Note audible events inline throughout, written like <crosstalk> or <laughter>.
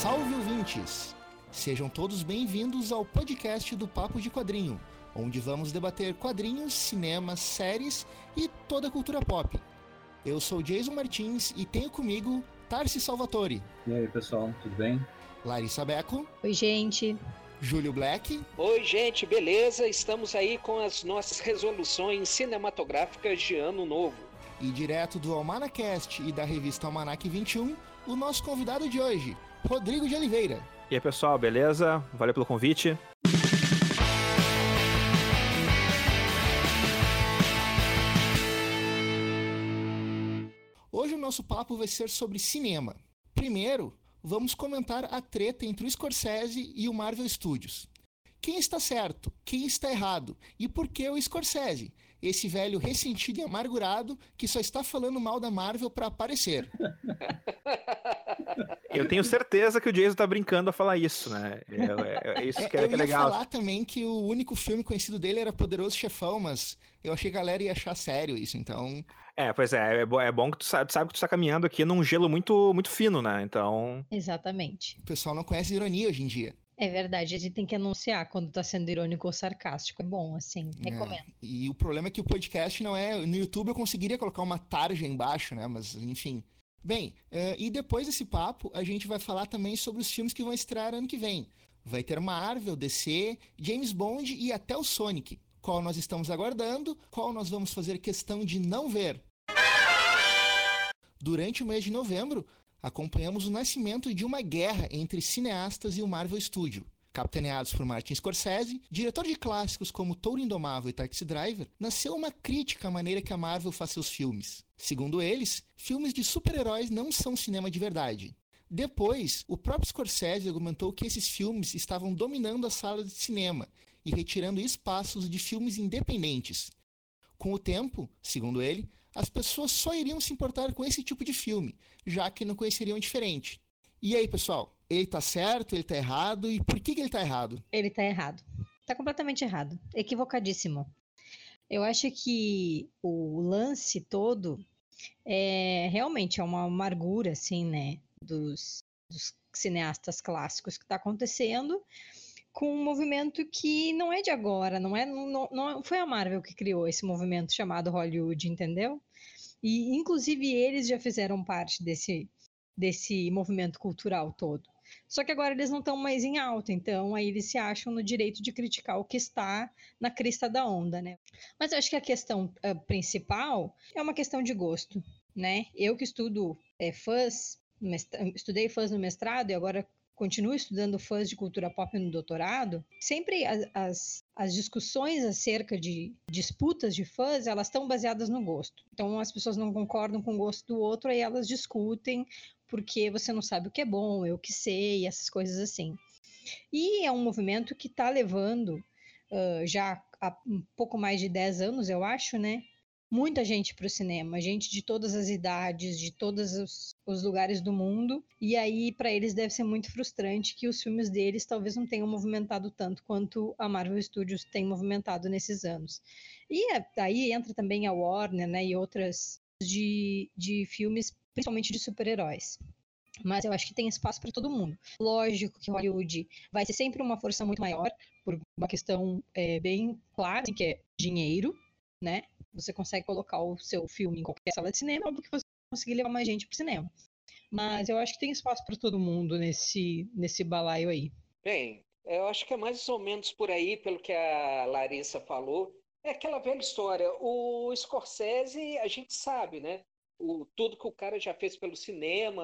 Salve ouvintes! Sejam todos bem-vindos ao podcast do Papo de Quadrinho, onde vamos debater quadrinhos, cinema, séries e toda a cultura pop. Eu sou Jason Martins e tenho comigo Tarsi Salvatore. E aí, pessoal, tudo bem? Larissa Beco. Oi, gente. Júlio Black. Oi, gente, beleza? Estamos aí com as nossas resoluções cinematográficas de ano novo. E direto do Almanacast e da revista Almanac 21, o nosso convidado de hoje, Rodrigo de Oliveira. E aí, pessoal, beleza? Valeu pelo convite. Hoje o nosso papo vai ser sobre cinema. Primeiro, vamos comentar a treta entre o Scorsese e o Marvel Studios. Quem está certo? Quem está errado? E por que o Scorsese? Esse velho ressentido e amargurado que só está falando mal da Marvel para aparecer. <laughs> Eu tenho certeza que o Jason tá brincando a falar isso, né? É, é, é isso que é, eu que é legal. Eu ia falar também que o único filme conhecido dele era Poderoso Chefão, mas eu achei que a galera ia achar sério isso, então... É, pois é, é, bom, é bom que tu sabe, sabe que tu tá caminhando aqui num gelo muito, muito fino, né? Então... Exatamente. O pessoal não conhece ironia hoje em dia. É verdade, a gente tem que anunciar quando tá sendo irônico ou sarcástico. É bom, assim, recomendo. É. E o problema é que o podcast não é. No YouTube eu conseguiria colocar uma tarja embaixo, né? Mas, enfim. Bem, uh, e depois desse papo, a gente vai falar também sobre os filmes que vão estrear ano que vem. Vai ter Marvel, DC, James Bond e até o Sonic. Qual nós estamos aguardando, qual nós vamos fazer questão de não ver. Durante o mês de novembro, acompanhamos o nascimento de uma guerra entre cineastas e o Marvel Studio. Capitaneados por Martin Scorsese, diretor de clássicos como Touro Indomável e Taxi Driver, nasceu uma crítica à maneira que a Marvel faz seus filmes. Segundo eles, filmes de super-heróis não são cinema de verdade. Depois, o próprio Scorsese argumentou que esses filmes estavam dominando as salas de cinema e retirando espaços de filmes independentes. Com o tempo, segundo ele, as pessoas só iriam se importar com esse tipo de filme, já que não conheceriam diferente. E aí, pessoal? Ele tá certo, ele tá errado, e por que, que ele tá errado? Ele tá errado. Tá completamente errado. Equivocadíssimo. Eu acho que o lance todo é realmente é uma amargura, assim, né, dos, dos cineastas clássicos que está acontecendo com um movimento que não é de agora, não é, não, não foi a Marvel que criou esse movimento chamado Hollywood, entendeu? E inclusive eles já fizeram parte desse desse movimento cultural todo. Só que agora eles não estão mais em alta, então aí eles se acham no direito de criticar o que está na crista da onda, né? Mas eu acho que a questão uh, principal é uma questão de gosto, né? Eu que estudo é, fãs, estudei fãs no mestrado e agora continuo estudando fãs de cultura pop no doutorado, sempre as, as, as discussões acerca de disputas de fãs, elas estão baseadas no gosto. Então, as pessoas não concordam com o gosto do outro, aí elas discutem porque você não sabe o que é bom, eu que sei, essas coisas assim. E é um movimento que está levando uh, já há um pouco mais de 10 anos, eu acho, né? Muita gente para o cinema, gente de todas as idades, de todos os, os lugares do mundo. E aí, para eles, deve ser muito frustrante que os filmes deles talvez não tenham movimentado tanto quanto a Marvel Studios tem movimentado nesses anos. E é, aí entra também a Warner né, e outras de, de filmes, principalmente de super-heróis mas eu acho que tem espaço para todo mundo. Lógico que Hollywood vai ser sempre uma força muito maior, por uma questão é, bem clara, assim, que é dinheiro, né? Você consegue colocar o seu filme em qualquer sala de cinema, porque você conseguir levar mais gente para o cinema. Mas eu acho que tem espaço para todo mundo nesse, nesse balaio aí. Bem, eu acho que é mais ou menos por aí, pelo que a Larissa falou. É aquela velha história. O Scorsese, a gente sabe, né? O, tudo que o cara já fez pelo cinema,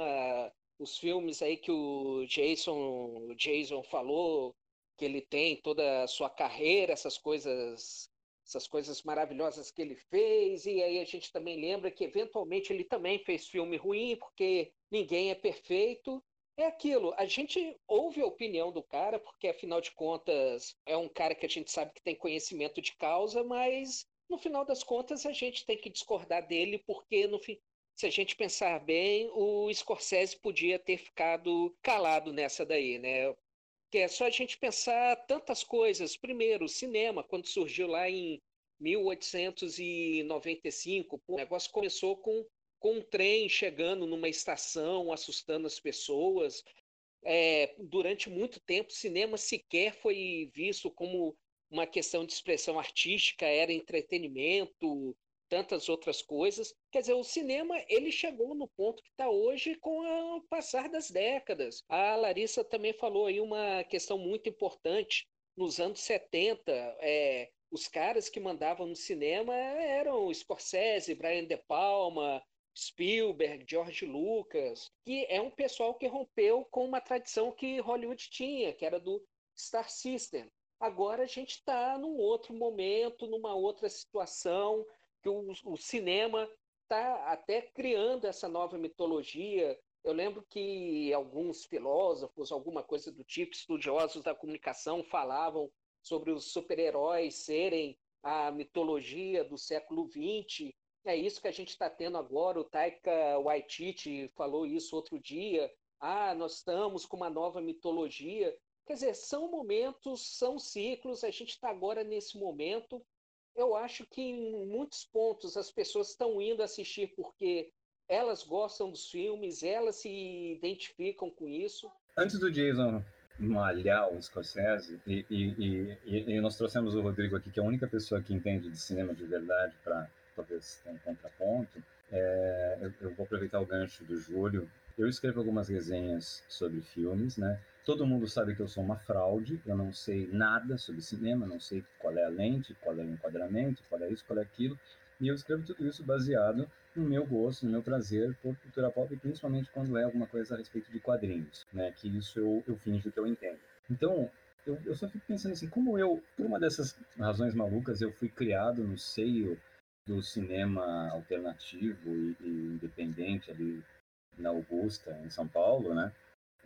os filmes aí que o Jason, o Jason falou, que ele tem toda a sua carreira, essas coisas essas coisas maravilhosas que ele fez, e aí a gente também lembra que eventualmente ele também fez filme ruim, porque ninguém é perfeito. É aquilo, a gente ouve a opinião do cara, porque afinal de contas é um cara que a gente sabe que tem conhecimento de causa, mas no final das contas a gente tem que discordar dele, porque no fim, se a gente pensar bem, o Scorsese podia ter ficado calado nessa daí, né? Que é só a gente pensar tantas coisas. Primeiro, o cinema, quando surgiu lá em 1895, o negócio começou com, com um trem chegando numa estação, assustando as pessoas. é, durante muito tempo, cinema sequer foi visto como uma questão de expressão artística, era entretenimento, tantas outras coisas. Quer dizer, o cinema ele chegou no ponto que está hoje com o passar das décadas. A Larissa também falou aí uma questão muito importante. Nos anos 70, é, os caras que mandavam no cinema eram Scorsese, Brian De Palma, Spielberg, George Lucas, que é um pessoal que rompeu com uma tradição que Hollywood tinha, que era do Star System. Agora a gente está num outro momento, numa outra situação, que o, o cinema está até criando essa nova mitologia. Eu lembro que alguns filósofos, alguma coisa do tipo, estudiosos da comunicação, falavam sobre os super-heróis serem a mitologia do século XX. É isso que a gente está tendo agora. O Taika Waititi falou isso outro dia. Ah, nós estamos com uma nova mitologia. Quer dizer, são momentos, são ciclos. A gente está agora nesse momento eu acho que em muitos pontos as pessoas estão indo assistir porque elas gostam dos filmes, elas se identificam com isso. Antes do Jason malhar o Scorsese, e, e, e, e, nós trouxemos o Rodrigo aqui, que é a única pessoa que entende de cinema de verdade, para talvez ter um contraponto, é, eu, eu, vou aproveitar o gancho do Júlio. Eu escrevo algumas resenhas sobre filmes, né? Todo mundo sabe que eu sou uma fraude, eu não sei nada sobre cinema, não sei qual é a lente, qual é o enquadramento, qual é isso, qual é aquilo. E eu escrevo tudo isso baseado no meu gosto, no meu prazer por cultura pop, principalmente quando é alguma coisa a respeito de quadrinhos, né? Que isso eu, eu finjo que eu entendo. Então, eu, eu só fico pensando assim, como eu, por uma dessas razões malucas, eu fui criado no seio do cinema alternativo e, e independente ali na Augusta, em São Paulo, né?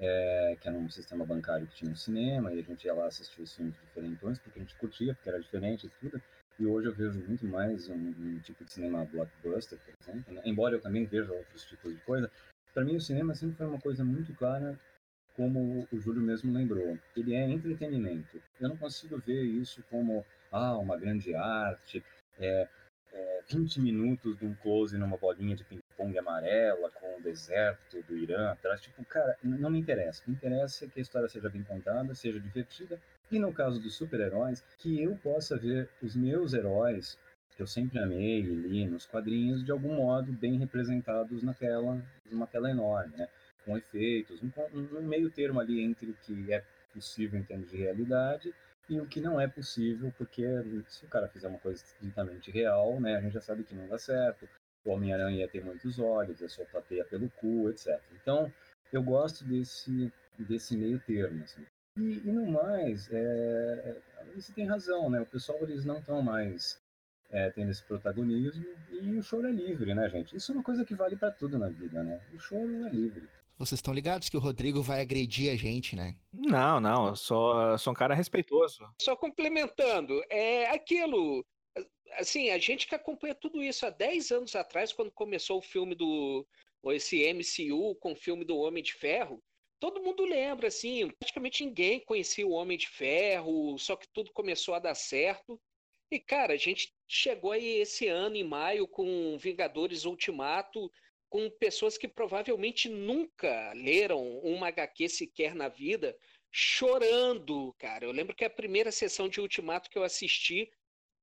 É, que era um sistema bancário que tinha um cinema, e a gente ia lá assistir os filmes diferentões, porque a gente curtia, porque era diferente e tudo. E hoje eu vejo muito mais um, um tipo de cinema blockbuster, por exemplo, né? embora eu também veja outros tipos de coisa. Para mim, o cinema sempre foi uma coisa muito clara, como o Júlio mesmo lembrou. Ele é entretenimento. Eu não consigo ver isso como ah, uma grande arte, é, é, 20 minutos de um close numa bolinha de ping-pong amarela com o deserto do Irã atrás. Tipo, cara, não me interessa. Que interessa que a história seja bem contada, seja divertida. E no caso dos super-heróis, que eu possa ver os meus heróis, que eu sempre amei e li nos quadrinhos, de algum modo bem representados na tela, numa tela enorme, né? Com efeitos, um, um meio termo ali entre o que é possível em termos de realidade e o que não é possível, porque se o cara fizer uma coisa estritamente real, né, a gente já sabe que não dá certo, o Homem-Aranha ia ter muitos olhos, ia soltar teia pelo cu, etc. Então, eu gosto desse, desse meio termo, assim. E, e no mais, é, você tem razão, né, o pessoal, eles não estão mais é, tendo esse protagonismo, e o choro é livre, né, gente? Isso é uma coisa que vale para tudo na vida, né? O choro é livre. Vocês estão ligados que o Rodrigo vai agredir a gente, né? Não, não, eu sou, sou um cara respeitoso. Só complementando, é aquilo. Assim, a gente que acompanha tudo isso há 10 anos atrás, quando começou o filme do. esse MCU com o filme do Homem de Ferro, todo mundo lembra, assim, praticamente ninguém conhecia o Homem de Ferro, só que tudo começou a dar certo. E, cara, a gente chegou aí esse ano, em maio, com Vingadores Ultimato, com pessoas que provavelmente nunca leram uma HQ sequer na vida, chorando, cara. Eu lembro que a primeira sessão de Ultimato que eu assisti,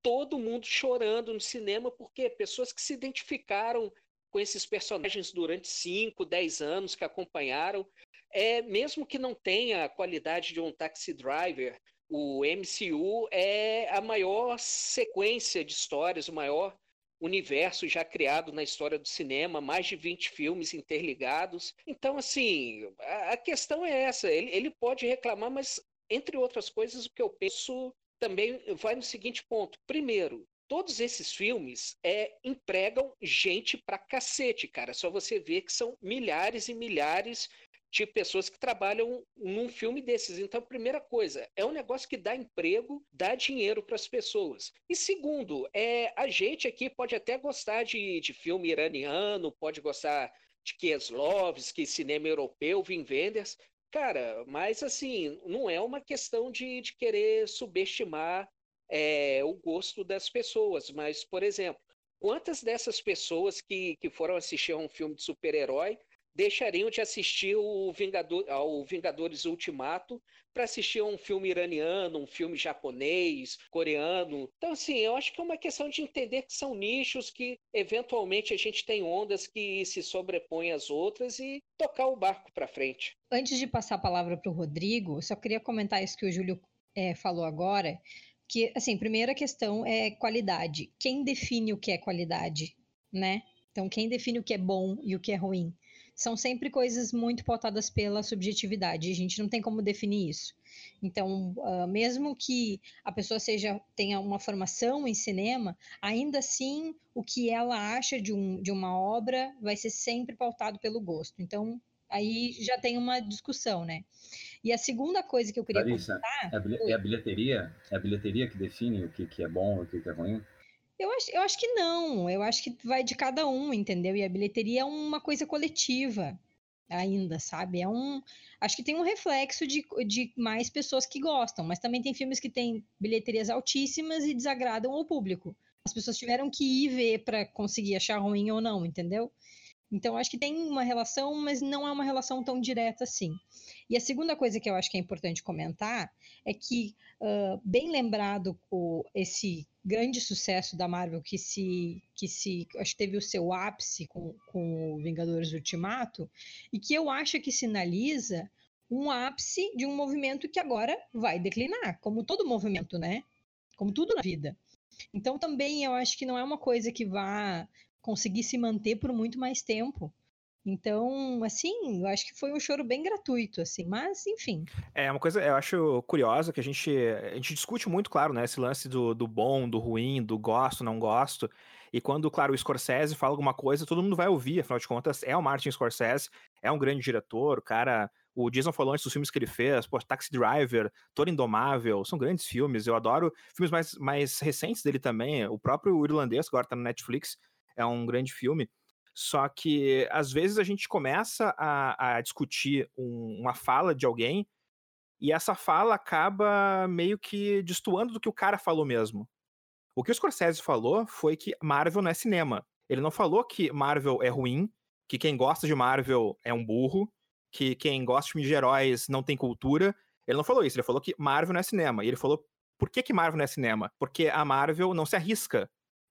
todo mundo chorando no cinema, porque pessoas que se identificaram com esses personagens durante 5, 10 anos que acompanharam, é mesmo que não tenha a qualidade de um Taxi Driver, o MCU é a maior sequência de histórias, o maior universo já criado na história do cinema, mais de 20 filmes interligados. Então, assim, a, questão é essa: ele, ele pode reclamar, mas, entre outras coisas, o que eu penso também vai no seguinte ponto. Primeiro, todos esses filmes é, empregam gente pra cacete, cara. Só você ver que são milhares e milhares de pessoas que trabalham num filme desses. Então, primeira coisa, é um negócio que dá emprego, dá dinheiro para as pessoas. E segundo, é, a gente aqui pode até gostar de, de filme iraniano, pode gostar de Kieslowski, cinema europeu, Wim Wenders. Cara, mas assim, não é uma questão de, de querer subestimar é, o gosto das pessoas, mas, por exemplo, quantas dessas pessoas que, que foram assistir a um filme de super-herói deixariam de assistir o Vingador, ao Vingadores Ultimato para assistir um filme iraniano, um filme japonês, coreano. Então, assim, eu acho que é uma questão de entender que são nichos que, eventualmente, a gente tem ondas que se sobrepõem às outras e tocar o barco para frente. Antes de passar a palavra para o Rodrigo, só queria comentar isso que o Júlio é, falou agora, que, assim, primeira questão é qualidade. Quem define o que é qualidade, né? Então, quem define o que é bom e o que é ruim? São sempre coisas muito pautadas pela subjetividade. A gente não tem como definir isso. Então, uh, mesmo que a pessoa seja tenha uma formação em cinema, ainda assim o que ela acha de, um, de uma obra vai ser sempre pautado pelo gosto. Então, aí já tem uma discussão, né? E a segunda coisa que eu queria Larissa, comentar... É a bilheteria? É a bilheteria que define o que, que é bom e o que, que é ruim? Eu acho, eu acho que não. Eu acho que vai de cada um, entendeu? E a bilheteria é uma coisa coletiva ainda, sabe? É um. Acho que tem um reflexo de, de mais pessoas que gostam, mas também tem filmes que têm bilheterias altíssimas e desagradam ao público. As pessoas tiveram que ir ver para conseguir achar ruim ou não, entendeu? Então, acho que tem uma relação, mas não é uma relação tão direta assim. E a segunda coisa que eu acho que é importante comentar é que, uh, bem lembrado o, esse grande sucesso da Marvel que se, que se acho que teve o seu ápice com, com o Vingadores Ultimato, e que eu acho que sinaliza um ápice de um movimento que agora vai declinar, como todo movimento, né? Como tudo na vida. Então também eu acho que não é uma coisa que vá conseguir se manter por muito mais tempo. Então, assim, eu acho que foi um choro bem gratuito, assim, mas enfim. É uma coisa, eu acho curiosa que a gente, a gente discute muito, claro, né, esse lance do, do bom, do ruim, do gosto, não gosto. E quando, claro, o Scorsese fala alguma coisa, todo mundo vai ouvir, afinal de contas, é o Martin Scorsese, é um grande diretor, o cara. O Jason falou antes dos filmes que ele fez, pô, Taxi Driver, Toro Indomável, são grandes filmes. Eu adoro filmes mais, mais recentes dele também. O próprio Irlandês, agora tá no Netflix, é um grande filme. Só que às vezes a gente começa a, a discutir um, uma fala de alguém e essa fala acaba meio que destoando do que o cara falou mesmo. O que o Scorsese falou foi que Marvel não é cinema. Ele não falou que Marvel é ruim, que quem gosta de Marvel é um burro, que quem gosta de de heróis não tem cultura. Ele não falou isso, ele falou que Marvel não é cinema. E ele falou por que, que Marvel não é cinema? Porque a Marvel não se arrisca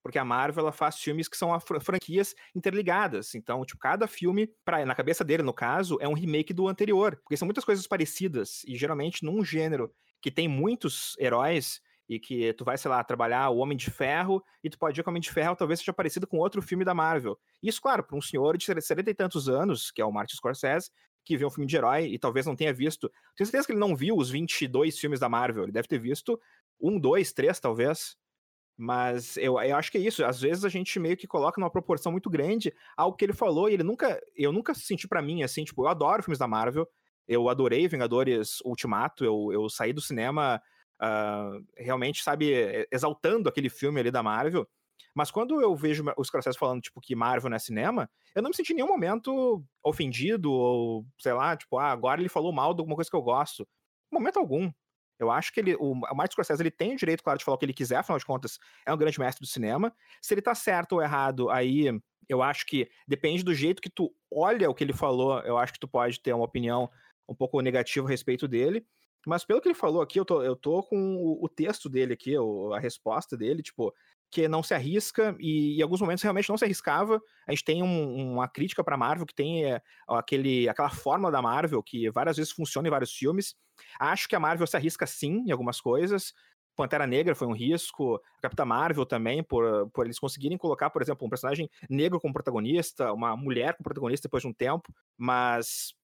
porque a Marvel ela faz filmes que são franquias interligadas. Então, tipo, cada filme, pra, na cabeça dele, no caso, é um remake do anterior. Porque são muitas coisas parecidas. E geralmente, num gênero que tem muitos heróis, e que tu vai, sei lá, trabalhar o Homem de Ferro, e tu pode ver que o Homem de Ferro talvez seja parecido com outro filme da Marvel. Isso, claro, para um senhor de 70 e tantos anos, que é o Martin Scorsese, que vê um filme de herói e talvez não tenha visto. Tenho certeza que ele não viu os 22 filmes da Marvel, ele deve ter visto um, dois, três, talvez. Mas eu, eu acho que é isso. Às vezes a gente meio que coloca numa proporção muito grande algo que ele falou e ele nunca. Eu nunca senti para mim assim, tipo, eu adoro filmes da Marvel. Eu adorei Vingadores Ultimato. Eu, eu saí do cinema uh, realmente, sabe, exaltando aquele filme ali da Marvel. Mas quando eu vejo os processos falando, tipo, que Marvel não é cinema, eu não me senti em nenhum momento ofendido ou, sei lá, tipo, ah, agora ele falou mal de alguma coisa que eu gosto. Momento algum. Eu acho que ele, o, Martin Scorsese ele tem o direito, claro, de falar o que ele quiser, afinal de contas, é um grande mestre do cinema. Se ele tá certo ou errado, aí eu acho que depende do jeito que tu olha o que ele falou, eu acho que tu pode ter uma opinião um pouco negativa a respeito dele. Mas pelo que ele falou aqui, eu tô, eu tô com o, o texto dele aqui, a resposta dele, tipo, que não se arrisca e em alguns momentos realmente não se arriscava. A gente tem um, uma crítica para Marvel que tem é, aquele, aquela forma da Marvel que várias vezes funciona em vários filmes. Acho que a Marvel se arrisca sim em algumas coisas. Pantera Negra foi um risco, a Capitã Marvel também, por, por eles conseguirem colocar, por exemplo, um personagem negro como protagonista, uma mulher como protagonista depois de um tempo, mas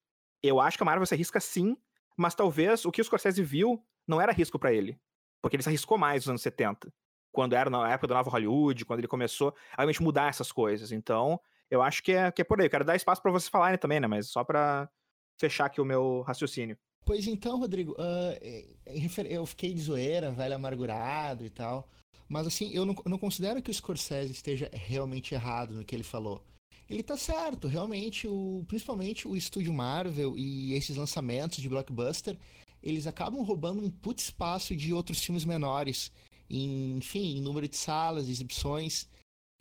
eu acho que a Marvel se arrisca sim, mas talvez o que o Scorsese viu não era risco para ele, porque ele se arriscou mais nos anos 70 quando era na época do Nova Hollywood, quando ele começou a realmente mudar essas coisas. Então, eu acho que é, que é por aí. Eu quero dar espaço para vocês falarem também, né? Mas só para fechar aqui o meu raciocínio. Pois então, Rodrigo, uh, eu fiquei de zoeira, velho amargurado e tal. Mas assim, eu não, não considero que o Scorsese esteja realmente errado no que ele falou. Ele tá certo, realmente, o, principalmente o estúdio Marvel e esses lançamentos de blockbuster, eles acabam roubando um puto espaço de outros filmes menores em, enfim, em número de salas, exibições.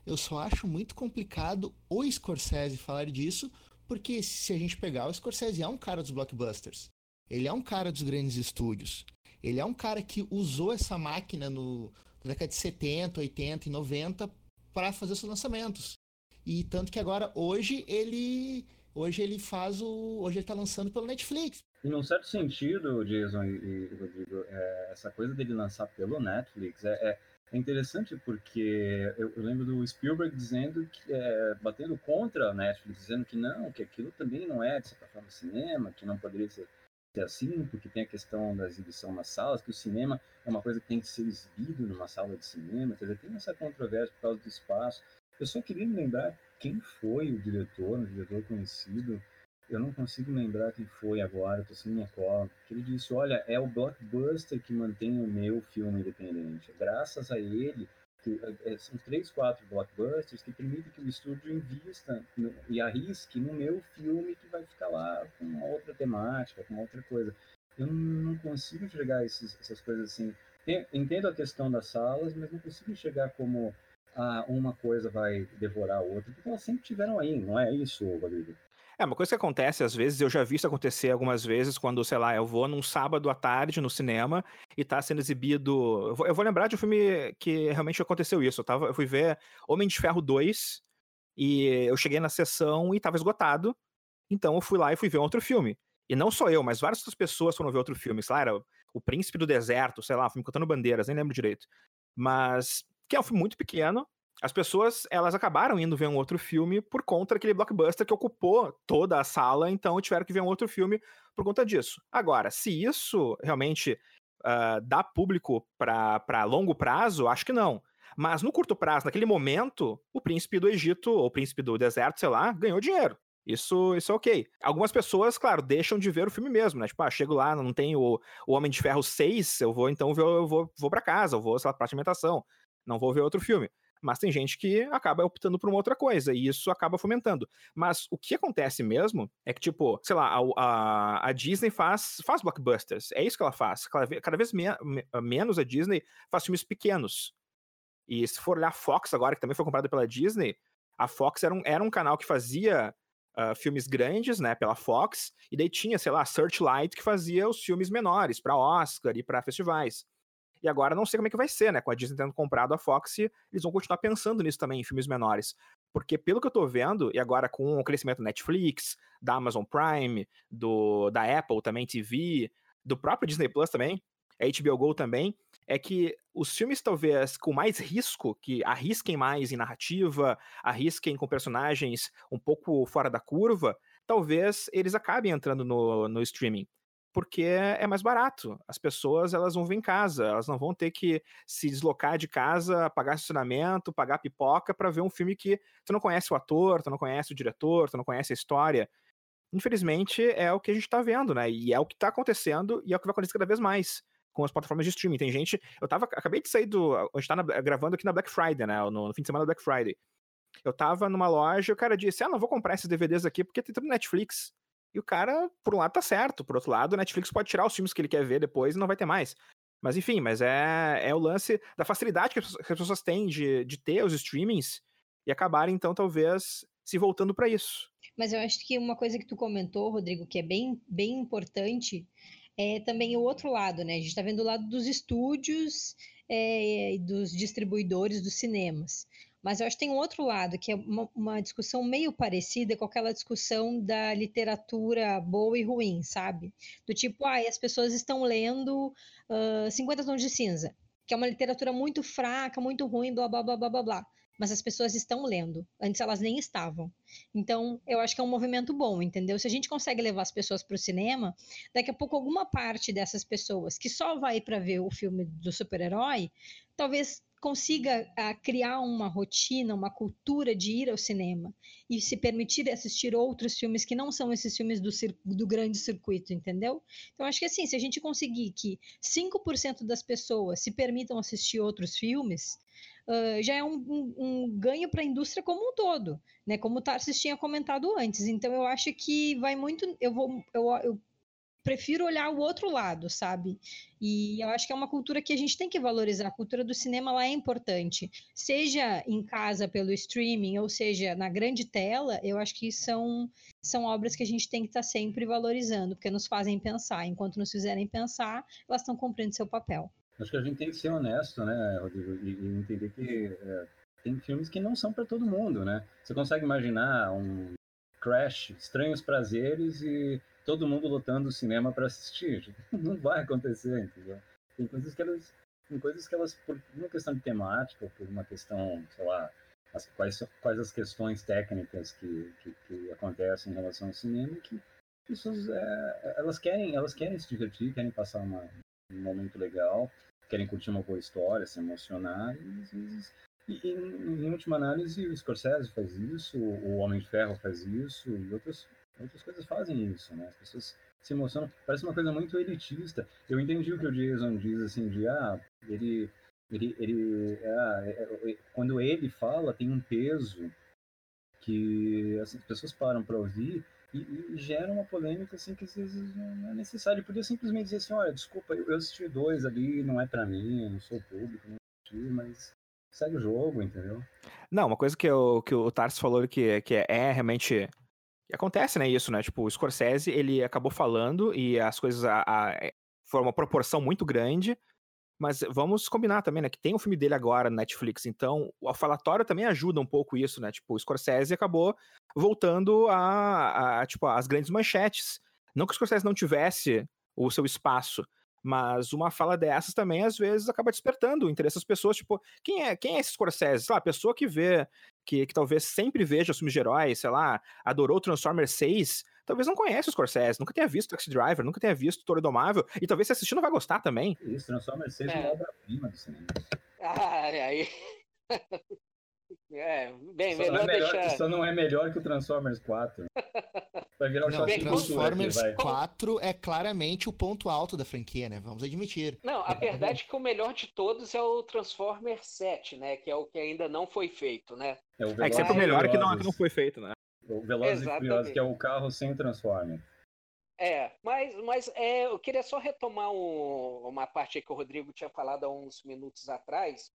Eu só acho muito complicado o Scorsese falar disso, Porque se a gente pegar, o Scorsese é um cara dos blockbusters. Ele é um cara dos grandes estúdios. Ele é um cara que usou essa máquina no na década de 70, 80 e 90 para fazer seus lançamentos. E tanto que agora, hoje, ele hoje ele faz o. Hoje ele está lançando pelo Netflix. E num certo sentido, Jason e, e Rodrigo, é, essa coisa dele lançar pelo Netflix é, é, é interessante porque eu, eu, lembro do Spielberg dizendo que é, batendo contra a Netflix, dizendo que não, que aquilo também não é de certa forma cinema, que não poderia ser ser assim, porque tem a questão da exibição nas salas, que o cinema é uma coisa que tem que ser exibido numa sala de cinema, quer dizer, tem essa controvérsia por causa do espaço. Eu só queria me lembrar quem foi o diretor, um diretor conhecido, eu não consigo lembrar quem foi agora, estou sem minha cola, que ele disse, olha, é o blockbuster que mantém o meu filme independente. Graças a ele, que, é, são três, quatro blockbusters que permitem que o estúdio invista no, e arrisque no meu filme que vai ficar lá com uma outra temática, com uma outra coisa. Eu não consigo enxergar esses, essas coisas assim. Entendo a questão das salas, mas não consigo enxergar como ah, uma coisa vai devorar a outra, porque elas sempre tiveram aí, não é isso, Rodrigo? É, uma coisa que acontece às vezes, eu já vi isso acontecer algumas vezes, quando, sei lá, eu vou num sábado à tarde no cinema e tá sendo exibido. Eu vou, eu vou lembrar de um filme que realmente aconteceu isso. Eu, tava, eu fui ver Homem de Ferro 2 e eu cheguei na sessão e tava esgotado. Então eu fui lá e fui ver outro filme. E não só eu, mas várias outras pessoas foram ver outro filme. Sei lá, era O Príncipe do Deserto, sei lá, um filme contando bandeiras, nem lembro direito. Mas que é um filme muito pequeno, as pessoas elas acabaram indo ver um outro filme por conta daquele blockbuster que ocupou toda a sala, então tiveram que ver um outro filme por conta disso. Agora, se isso realmente uh, dá público para longo prazo, acho que não. Mas no curto prazo, naquele momento, o príncipe do Egito, ou o príncipe do deserto, sei lá, ganhou dinheiro. Isso, isso é ok. Algumas pessoas, claro, deixam de ver o filme mesmo, né? Tipo, ah, chego lá, não tem o, o Homem de Ferro 6, eu vou então eu vou, vou para casa, eu vou, sei lá, pra alimentação. Não vou ver outro filme. Mas tem gente que acaba optando por uma outra coisa, e isso acaba fomentando. Mas o que acontece mesmo é que, tipo, sei lá, a, a, a Disney faz, faz blockbusters. É isso que ela faz. Cada, vez me, me, menos a Disney faz filmes pequenos. E se for olhar a Fox agora, que também foi comprada pela Disney, a Fox era um, era um canal que fazia uh, filmes grandes, né, pela Fox, e daí tinha, sei lá, Searchlight que fazia os filmes menores para Oscar e para festivais. E agora não sei como é que vai ser, né? Com a Disney tendo comprado a Fox, eles vão continuar pensando nisso também, em filmes menores. Porque pelo que eu tô vendo, e agora com o crescimento da Netflix, da Amazon Prime, do, da Apple também TV, do próprio Disney Plus também, a HBO Go também, é que os filmes talvez com mais risco, que arrisquem mais em narrativa, arrisquem com personagens um pouco fora da curva, talvez eles acabem entrando no, no streaming porque é mais barato. As pessoas elas vão ver em casa, elas não vão ter que se deslocar de casa, pagar estacionamento, pagar pipoca para ver um filme que tu não conhece o ator, tu não conhece o diretor, tu não conhece a história. Infelizmente é o que a gente está vendo, né? E é o que está acontecendo e é o que vai acontecer cada vez mais com as plataformas de streaming. Tem gente, eu tava, acabei de sair do, a gente tá gravando aqui na Black Friday, né? No, no fim de semana da Black Friday. Eu tava numa loja o cara disse: "Ah, não vou comprar esses DVDs aqui porque tem tudo Netflix". E o cara, por um lado, tá certo. Por outro lado, a Netflix pode tirar os filmes que ele quer ver depois e não vai ter mais. Mas enfim, mas é, é o lance da facilidade que as pessoas têm de, de ter os streamings e acabarem, então, talvez se voltando para isso. Mas eu acho que uma coisa que tu comentou, Rodrigo, que é bem, bem importante, é também o outro lado, né? A gente está vendo o lado dos estúdios é, dos distribuidores dos cinemas. Mas eu acho que tem um outro lado, que é uma, uma, discussão meio parecida com aquela discussão da literatura boa e ruim, sabe? Do tipo, ah, as pessoas estão lendo uh, 50 Tons de Cinza, que é uma literatura muito fraca, muito ruim, blá, blá, blá, blá, blá, blá. Mas as pessoas estão lendo. Antes elas nem estavam. Então, eu acho que é um movimento bom, entendeu? Se a gente consegue levar as pessoas para o cinema, daqui a pouco alguma parte dessas pessoas que só vai para ver o filme do super-herói, talvez consiga uh, criar uma rotina, uma cultura de ir ao cinema e se permitir assistir outros filmes que não são esses filmes do, do grande circuito, entendeu? Então, acho que assim, se a gente conseguir que 5% das pessoas se permitam assistir outros filmes, Uh, já é um, um, um ganho para a indústria como um todo, né? Como o Tarsis tinha comentado antes. Então eu acho que vai muito. Eu vou, eu, eu prefiro olhar o outro lado, sabe? E eu acho que é uma cultura que a gente tem que valorizar. A cultura do cinema lá é importante. Seja em casa pelo streaming, ou seja na grande tela, eu acho que são, são obras que a gente tem que estar tá sempre valorizando, porque nos fazem pensar. Enquanto nos fizerem pensar, elas estão cumprindo seu papel. Acho que a gente tem que ser honesto, né, Rodrigo, e, entender que é, tem filmes que não são para todo mundo, né? Você consegue imaginar um Crash, Estranhos Prazeres e todo mundo lotando o cinema para assistir. <laughs> Não vai acontecer, entendeu? Tem coisas que elas, tem coisas que elas, por uma questão de temática, por uma questão, sei lá, as, quais, quais as questões técnicas que, que, que, acontecem em relação ao cinema, que pessoas, é, elas querem, elas querem se divertir, querem passar uma, um momento legal, querem curtir uma boa história, se emocionar, e às vezes e, em, em última análise, o Scorsese faz isso, o Homem de Ferro faz isso, e outras outras coisas fazem isso, né? As pessoas se emocionam. Parece uma coisa muito elitista. Eu entendi o que o Jason diz, assim, de, ah, ele... ele, ele ah, é, é, é, quando ele fala, tem um peso que assim, as pessoas param para ouvir e, e, gera uma polêmica assim que às vezes não é necessário. Ele podia simplesmente dizer assim, olha, desculpa, eu, assisti dois ali, não é para mim, eu não sou público, não assisti, mas segue o jogo, entendeu? Não, uma coisa que, eu, que o Tarso falou que, que é realmente acontece, né, isso, né? Tipo, o Scorsese, ele acabou falando e as coisas a, a, é, foram uma proporção muito grande, mas vamos combinar também, né, que tem o um filme dele agora na Netflix, então o falatório também ajuda um pouco isso, né? Tipo, o Scorsese acabou voltando a, a tipo, as grandes manchetes. Não que o Scorsese não tivesse o seu espaço, mas uma fala dessas também, às vezes, acaba despertando o interesse das pessoas. Tipo, quem é, quem é esse Scorsese? Sei lá, a pessoa que vê, que, que talvez sempre veja os filmes de heróis, sei lá, adorou Transformers 6, talvez não conhece o Scorsese, nunca tenha visto Taxi Driver, nunca tenha visto Toro Domável, e talvez se assistir não vai gostar também. Isso, Transformers 6 é, é uma obra-prima do cinema. Ah, aí. <laughs> É, bem, só melhor, não é melhor deixar... Só não é melhor que o Transformers 4. Vai virar um não, Transformers aqui, 4 é claramente o ponto alto da franquia, né? Vamos admitir. Não, a verdade é que o melhor de todos é o Transformers 7, né? Que é o que ainda não foi feito, né? É, o é que sempre o melhor que não, que não foi feito, né? O Velozes e Furiosos, que é o carro sem Transformer. É, mas, mas é, eu queria só retomar um, uma parte que o Rodrigo tinha falado há uns minutos atrás,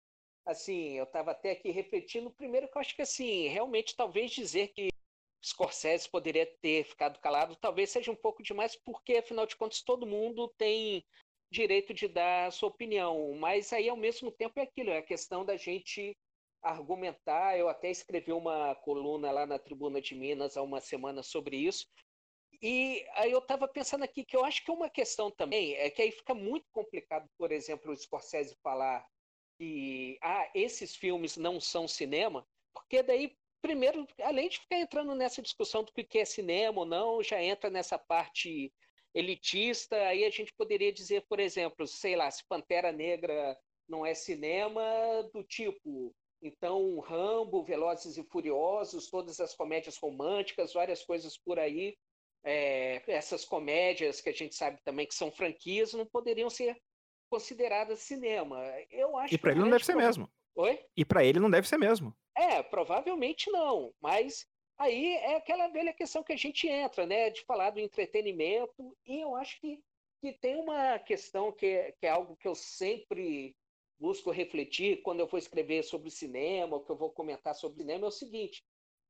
assim, eu estava até aqui refletindo, primeiro que eu acho que, assim, realmente talvez dizer que Scorsese poderia ter ficado calado, talvez seja um pouco demais, porque, afinal de contas, todo mundo tem direito de dar a sua opinião, mas aí, ao mesmo tempo, é aquilo, é a questão da gente argumentar, eu até escrevi uma coluna lá na Tribuna de Minas há uma semana sobre isso, e aí eu estava pensando aqui que eu acho que uma questão também é que aí fica muito complicado, por exemplo, o Scorsese falar que ah, esses filmes não são cinema, porque daí, primeiro, além de ficar entrando nessa discussão do que é cinema ou não, já entra nessa parte elitista, aí a gente poderia dizer, por exemplo, sei lá, se Pantera Negra não é cinema, do tipo, então Rambo, Velozes e Furiosos, todas as comédias românticas, várias coisas por aí, é, essas comédias que a gente sabe também que são franquias, não poderiam ser considerada cinema. Eu acho e para ele não deve ser mesmo. Oi? E para ele não deve ser mesmo. É, provavelmente não. Mas aí é aquela velha questão que a gente entra, né? De falar do entretenimento. E eu acho que, que tem uma questão que é, que é algo que eu sempre busco refletir quando eu vou escrever sobre cinema, ou que eu vou comentar sobre cinema, é o seguinte: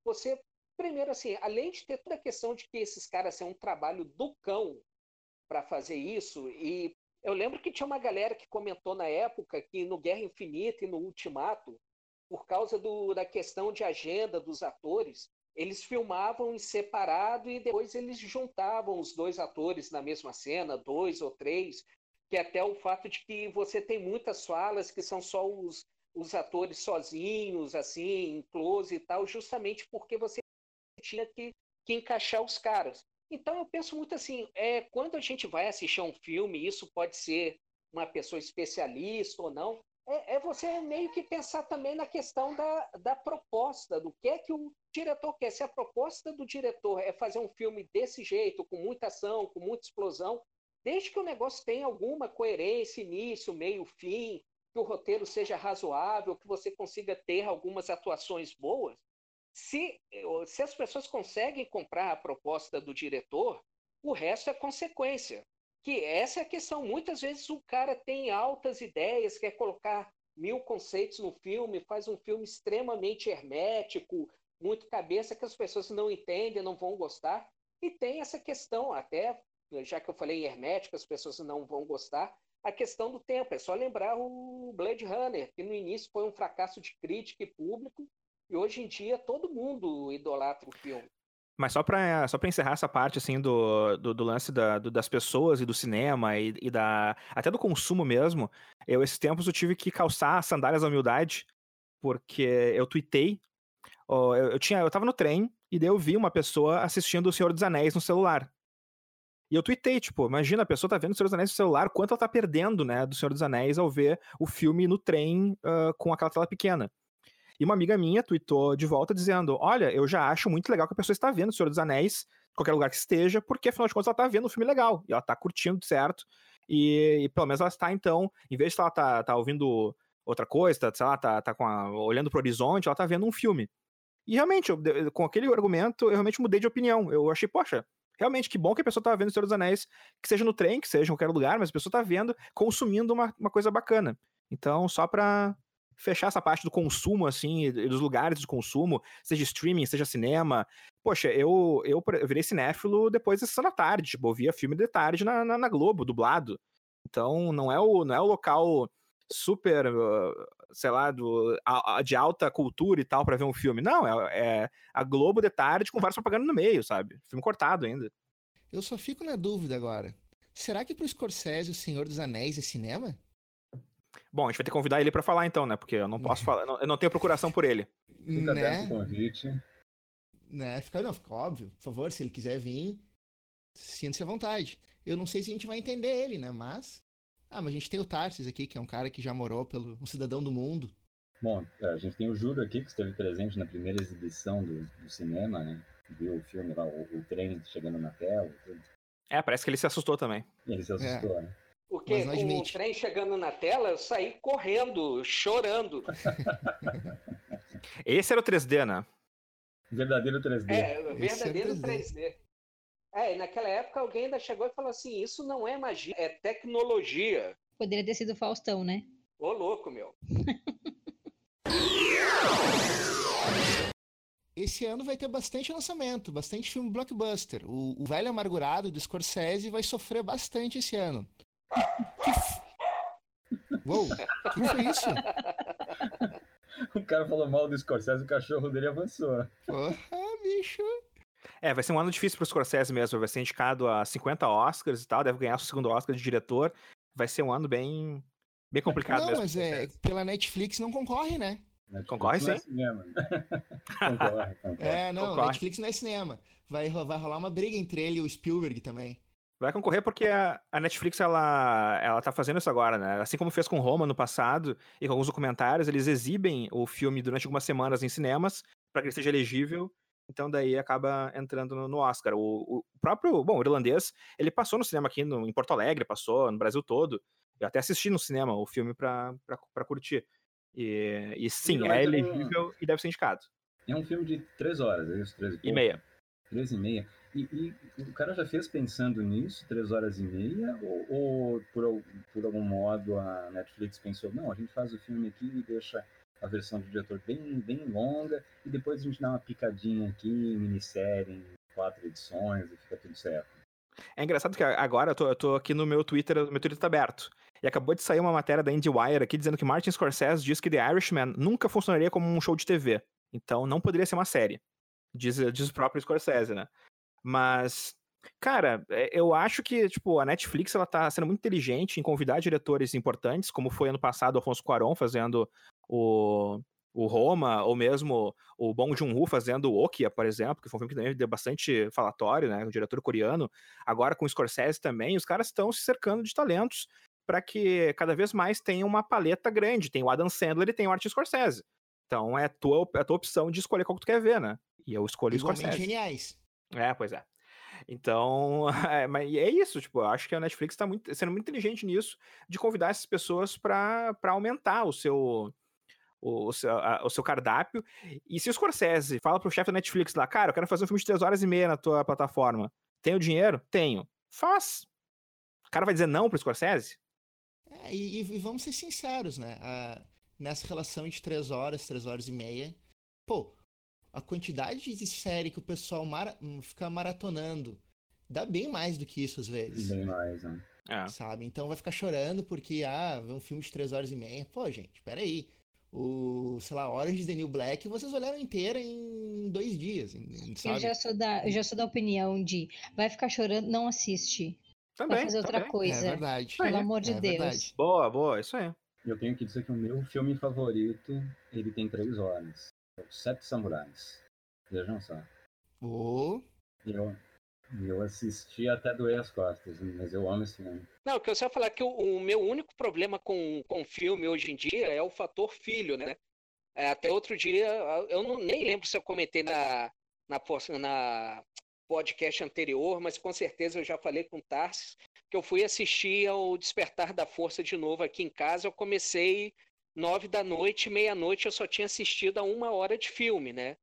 você, primeiro, assim, além de ter toda a questão de que esses caras são um trabalho do cão para fazer isso, e eu lembro que tinha uma galera que comentou na época que no Guerra Infinita e no Ultimato, por causa do, da questão de agenda dos atores, eles filmavam em separado e depois eles juntavam os dois atores na mesma cena, dois ou três, que até o fato de que você tem muitas falas que são só os, os atores sozinhos, assim, em close e tal, justamente porque você tinha que, que encaixar os caras. Então eu penso muito assim, é, quando a gente vai assistir um filme, isso pode ser uma pessoa especialista ou não, é, é, você meio que pensar também na questão da, da proposta, do que é que o diretor quer. Se a proposta do diretor é fazer um filme desse jeito, com muita ação, com muita explosão, desde que o negócio tenha alguma coerência, início, meio, fim, que o roteiro seja razoável, que você consiga ter algumas atuações boas, se, se as pessoas conseguem comprar a proposta do diretor, o resto é consequência. Que essa é a questão. Muitas vezes o cara tem altas ideias, quer colocar mil conceitos no filme, faz um filme extremamente hermético, muito cabeça que as pessoas não entendem, não vão gostar. E tem essa questão, até já que eu falei em hermético, as pessoas não vão gostar, a questão do tempo. É só lembrar o Blade Runner, que no início foi um fracasso de crítica e público, e hoje em dia todo mundo idolatra o filme. Mas só para só pra encerrar essa parte, assim, do, do, do lance da, do, das pessoas e do cinema e, e, da até do consumo mesmo, eu, esses tempos, eu tive que calçar sandálias da humildade, porque eu tuitei, eu, eu, tinha, eu tava no trem, e daí eu vi uma pessoa assistindo O Senhor dos Anéis no celular. E eu tuitei, tipo, imagina, a pessoa tá vendo O Senhor dos Anéis no celular, quanto ela tá perdendo, né, do Senhor dos Anéis ao ver o filme no trem uh, com aquela tela pequena. E uma amiga minha tweetou de volta dizendo: Olha, eu já acho muito legal que a pessoa está vendo O Senhor dos Anéis, qualquer lugar que esteja, porque afinal de contas ela tá vendo um filme legal e ela tá curtindo, certo? E, e pelo menos ela está, então, em vez de ela tá, tá ouvindo outra coisa, tá, sei lá, tá, tá a, olhando horizonte, ela tá vendo um filme. E realmente, eu, com aquele argumento, eu realmente mudei de opinião. Eu achei, poxa, realmente, que bom que a pessoa tá vendo O Senhor dos Anéis, que seja no trem, que seja em qualquer lugar, mas a pessoa tá vendo, consumindo uma, uma coisa bacana. Então, só pra, fechar essa parte do consumo, assim, dos lugares de consumo, seja streaming, seja cinema. Poxa, eu, eu, eu virei cinéfilo depois da sessão da tarde, tipo, eu via filme de tarde na, na, na, Globo, dublado. Então, não é o, não é o local super, sei lá, do, a, a, de alta cultura e tal para ver um filme. Não, é, é, a Globo de tarde com várias propagandas no meio, sabe? Filme cortado ainda. Eu só fico na dúvida agora. Será que pro Scorsese o Senhor dos Anéis é cinema? Bom, a gente vai ter que convidar ele para falar então, né? Porque eu não posso <laughs> falar, eu não tenho procuração por ele. Fica né? convite. Né? Fica, não, fica óbvio. Por favor, se ele quiser vir, sinta-se à vontade. Eu não sei se a gente vai entender ele, né? Mas. Ah, mas a gente tem o Tarsis aqui, que é um cara que já morou pelo um cidadão do mundo. Bom, é, a gente tem o Júlio aqui, que esteve presente na primeira exibição do, do cinema, né? Viu o filme lá, o, o trem chegando na tela. Tudo. É, parece que ele se assustou também. Ele se assustou, é. né? Porque com o trem chegando na tela, eu saí correndo, chorando. <laughs> Esse era o 3D, né? Verdadeiro 3D. É, verdadeiro 3D. 3D. É, e naquela época alguém ainda chegou e falou assim: isso não é magia, é tecnologia. Poderia ter sido Faustão, né? Ô, louco, meu. <laughs> Esse ano vai ter bastante lançamento, bastante filme blockbuster. O, o Velho Amargurado do Scorsese vai sofrer bastante esse ano. Uou, o que foi isso? O cara falou mal do Scorsese, o cachorro dele avançou. Porra, bicho. É, vai ser um ano difícil pro Scorsese mesmo. Vai ser indicado a 50 Oscars e tal, deve ganhar seu segundo Oscar de diretor. Vai ser um ano bem, bem complicado não, mesmo. mas é, pela Netflix não concorre, né? Netflix concorre sim. É, cinema. <laughs> concorre, concorre. é, não, concorre. Netflix não é cinema. Vai, vai rolar uma briga entre ele e o Spielberg também. Vai concorrer porque a, a, Netflix, ela, ela tá fazendo isso agora, né? Assim como fez com Roma no passado e com alguns documentários, eles exibem o filme durante algumas semanas em cinemas para que ele seja elegível. Então daí acaba entrando no, no Oscar. O, o, próprio, bom, o irlandês, ele passou no cinema aqui no, em Porto Alegre, passou no Brasil todo. Eu até assisti no cinema o filme para curtir. E, e sim, é elegível um... e deve ser indicado. É um filme de três horas, é isso? Três e, e meia. Três e meia. E, e, o cara já fez pensando nisso, três horas e meia, ou, ou, por, por algum modo a Netflix pensou, não, a gente faz o filme aqui e deixa a versão do diretor bem, bem longa, e depois a gente dá uma picadinha aqui, minissérie, em quatro edições, e fica tudo certo. É engraçado que agora eu tô, eu tô aqui no meu Twitter, meu Twitter tá aberto. E acabou de sair uma matéria da IndieWire aqui dizendo que Martin Scorsese diz que The Irishman nunca funcionaria como um show de TV. Então não poderia ser uma série. Diz, diz o próprio Scorsese, né? Mas, cara, é, eu acho que, tipo, a Netflix, ela tá sendo muito inteligente em convidar diretores importantes, como foi ano passado o Afonso Cuarón fazendo o, o Roma, ou mesmo o Bong Joon-ho fazendo o Okia, por exemplo, que foi um filme que também deu bastante falatório, né, o diretor coreano, agora com o Scorsese também, os caras estão se cercando de talentos para que cada vez mais tenha uma paleta grande, tem o Adam Sandler e tem o Martin Scorsese. Então é a tua, é a tua opção de escolher qual que tu quer ver, né? E eu escolhi o Scorsese. geniais. É, pois é. Então, <laughs> é, mas é isso, tipo, eu acho que a Netflix está sendo muito inteligente nisso, de convidar essas pessoas para aumentar o seu, o, o, seu, a, o seu cardápio. E se o Scorsese fala pro chefe da Netflix lá, cara, eu quero fazer um filme de 3 horas e meia na tua plataforma, Tenho dinheiro? Tenho. Faz. O cara vai dizer não pro Scorsese? É, e, e, vamos ser sinceros, né? Nessa relação de três horas, três horas e meia, pô, a quantidade de série que o pessoal mara, fica maratonando dá bem mais do que isso às vezes. Bem mais, né? É. Sabe? Então vai ficar chorando porque, ah, vê um filme de três horas e meia. Pô, gente, peraí. O, sei lá, Orange is the New Black, vocês olharam inteira em dois dias, sabe? Eu já sou da, eu já sou da opinião de vai ficar chorando, não assiste. Também, vai fazer outra também. coisa. É verdade. Pelo amor de é Deus. Verdade. Boa, boa, isso aí. Eu tenho que dizer que o meu filme favorito, ele tem três horas. É Sete Samurais. Vejam só. Oh, Eu, eu assisti até doer as costas, mas eu amo esse filme. Não, que eu só falar que o, o meu único problema com, com filme hoje em dia é o fator filho, né? É, até outro dia, eu não, nem lembro se eu comentei na, na, na podcast anterior, mas com certeza eu já falei com o Tarsis, que eu fui assistir ao Despertar da Força de novo aqui em casa. Eu comecei nove da noite, meia-noite, eu só tinha assistido a uma hora de filme, né?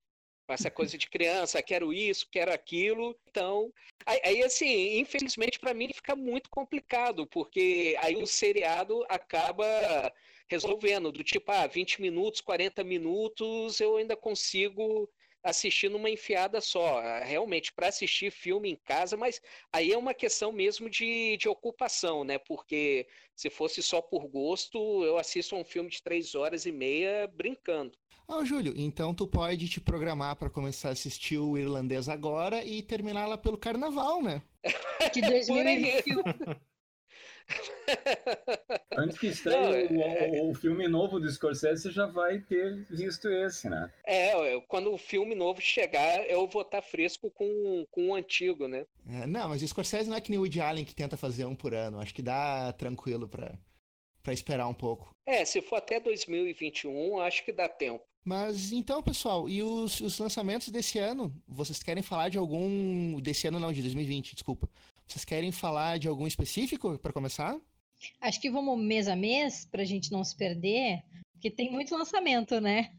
essa coisa de criança, quero isso, quero aquilo. Então, aí, assim, infelizmente para mim fica muito complicado, porque aí o seriado acaba resolvendo, do tipo, ah, 20 minutos, 40 minutos, eu ainda consigo assistir numa enfiada só. Realmente, para assistir filme em casa, mas aí é uma questão mesmo de, de ocupação, né? Porque se fosse só por gosto, eu assisto um filme de três horas e meia brincando. Ah, Júlio, então tu pode te programar para começar a assistir o irlandês agora e terminar lá pelo carnaval, né? <laughs> De 2021. <laughs> Antes que estreie Não, o, é- o- o filme novo do Scorsese, você já vai ter visto esse, né? É, eu- quando o filme novo chegar, eu vou estar fresco com, com o antigo, né? É, não, mas o Scorsese não é que nem o Woody Allen que tenta fazer um por ano. Acho que dá tranquilo pra, pra esperar um pouco. É, se for até 2021, acho que dá tempo. Mas então, pessoal, e os, os lançamentos desse ano? Vocês querem falar de algum. Desse ano não, de 2020, desculpa. Vocês querem falar de algum específico para começar? Acho que vamos mês a mês pra gente não se perder, porque tem muito lançamento, né?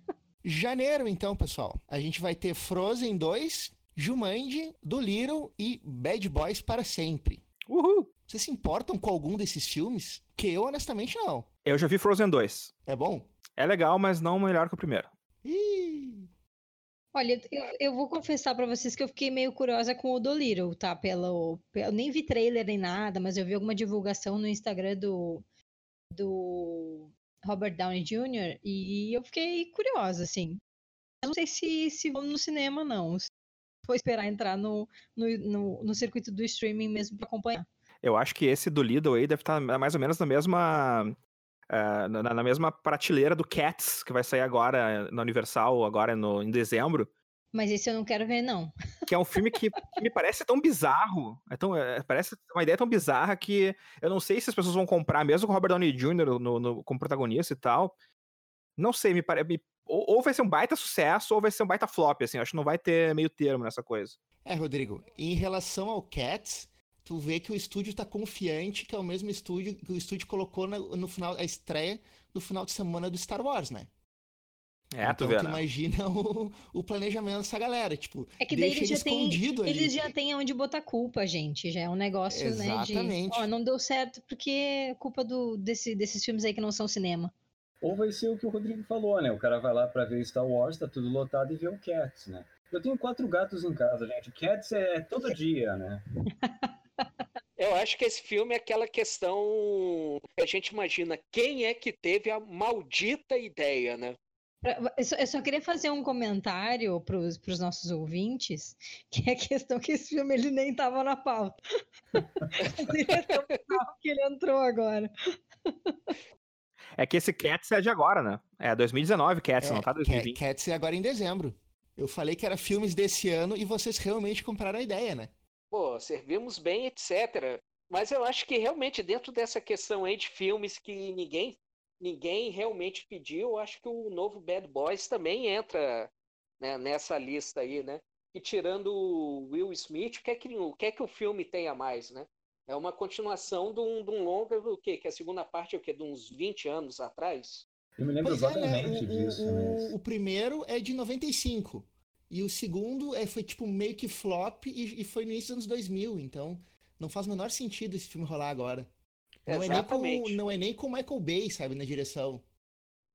Janeiro, então, pessoal. A gente vai ter Frozen 2, Jumanji, Do Little e Bad Boys para sempre. Uhul! Vocês se importam com algum desses filmes? Que eu, honestamente, não. Eu já vi Frozen 2. É bom? É legal, mas não melhor que o primeiro. Ih, Olha, eu, eu vou confessar pra vocês que eu fiquei meio curiosa com o Dolittle, tá? Pelo, eu nem vi trailer nem nada, mas eu vi alguma divulgação no Instagram do, do Robert Downey Jr. e eu fiquei curiosa, assim. Eu não sei se, se vou no cinema, não. Vou esperar entrar no, no, no, no circuito do streaming mesmo pra acompanhar. Eu acho que esse do Lidl aí deve estar mais ou menos na mesma. Eh, na, na mesma prateleira do Cats, que vai sair agora na Universal, agora no, em dezembro. Mas esse eu não quero ver, não. Que é um filme que, que me parece tão bizarro. É tão, é, parece uma ideia tão bizarra que eu não sei se as pessoas vão comprar, mesmo com o Robert Downey Jr. No, no- como protagonista e tal. Não sei, me parece. Ou, ou vai ser um baita sucesso, ou vai ser um baita flop, assim. Acho que não vai ter meio termo nessa coisa. É, Rodrigo, em relação ao Cats, tu vê que o estúdio tá confiante que é o mesmo estúdio que o estúdio colocou na- no final, a estreia do final de semana do Star Wars, né? É, tu então vê, tu né? imagina <laughs> o, o planejamento dessa galera, tipo, É que daí deixa ele já têm, escondido ali. eles já têm onde botar culpa, gente. Já é um negócio, né, Exatamente. de... Ó, não deu certo porque é culpa do, desse, desses filmes aí que não são cinema. Ou vai ser o que o Rodrigo falou, né? O cara vai lá pra ver Star Wars, tá tudo lotado e vê o Cats, né? Eu tenho quatro gatos em casa, gente. Cats é todo <laughs> dia, né? Eu acho que esse filme é aquela questão que a gente imagina quem é que teve a maldita ideia, né? Eu só, queria fazer um comentário para os nossos ouvintes, que é a questão que esse filme ele nem estava na pauta. <laughs> É que ele entrou agora. É que esse Cats é de agora, né? É 2019 Cats, É, não tá Ca- 2020. Cats é agora em dezembro. Eu falei que era filmes desse ano e vocês realmente compraram a ideia, né? Pô, servimos bem, etc. Mas eu acho que realmente dentro dessa questão aí de filmes que ninguém ninguém realmente pediu, eu acho que o novo Bad Boys também entra né, nessa lista aí, né? E tirando o Will Smith, o que é que o, que é que o filme tem a mais, né? É uma continuação de um, de um longa do quê? Que a segunda parte é o quê? De uns 20 anos atrás? Eu me lembro Pois é, né? O, disso, o- mas... o primeiro é de 95. E o segundo é, foi tipo meio que flop e, e foi no início dos anos 2000, então não faz o menor sentido esse filme rolar agora. Não é, nem com, não é nem com o Michael Bay, sabe, na direção.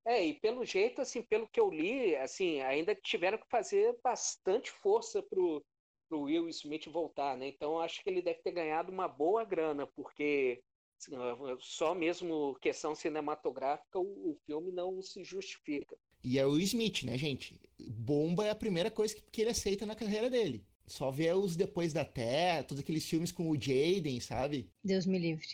É, e pelo jeito, assim, pelo que eu li, assim, ainda tiveram que fazer bastante força pro, pro Will Smith voltar, né? Então eu acho que ele deve ter ganhado uma boa grana, porque assim, só mesmo questão cinematográfica o, o filme não se justifica. E é o Will Smith, né, gente? Bomba é a primeira coisa que, que ele aceita na carreira dele. Só vê os Depois da Terra, todos aqueles filmes com o Jaden, sabe? Deus me livre.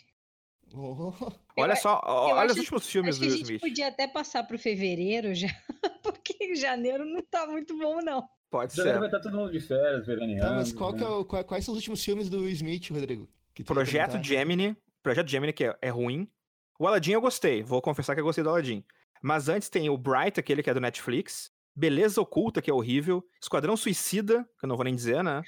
Oh, <laughs> Olha só, olha os acho- últimos filmes Acho do que a Will gente Smith. podia até passar pro fevereiro já, <laughs> porque janeiro não tá muito bom, não. Pode Já vai ser. estar todo mundo de férias, veraneando. tá, mas qual que é né? o- qual- quais são os últimos filmes do Will Smith, Rodrigo? Projeto? Gemini. Projeto Gemini, que é, é ruim. O Aladdin eu gostei. Vou confessar que eu gostei do Aladdin. Mas antes tem o Bright, aquele que é do Netflix. Beleza Oculta, que é horrível. Esquadrão Suicida, que eu não vou nem dizer, né?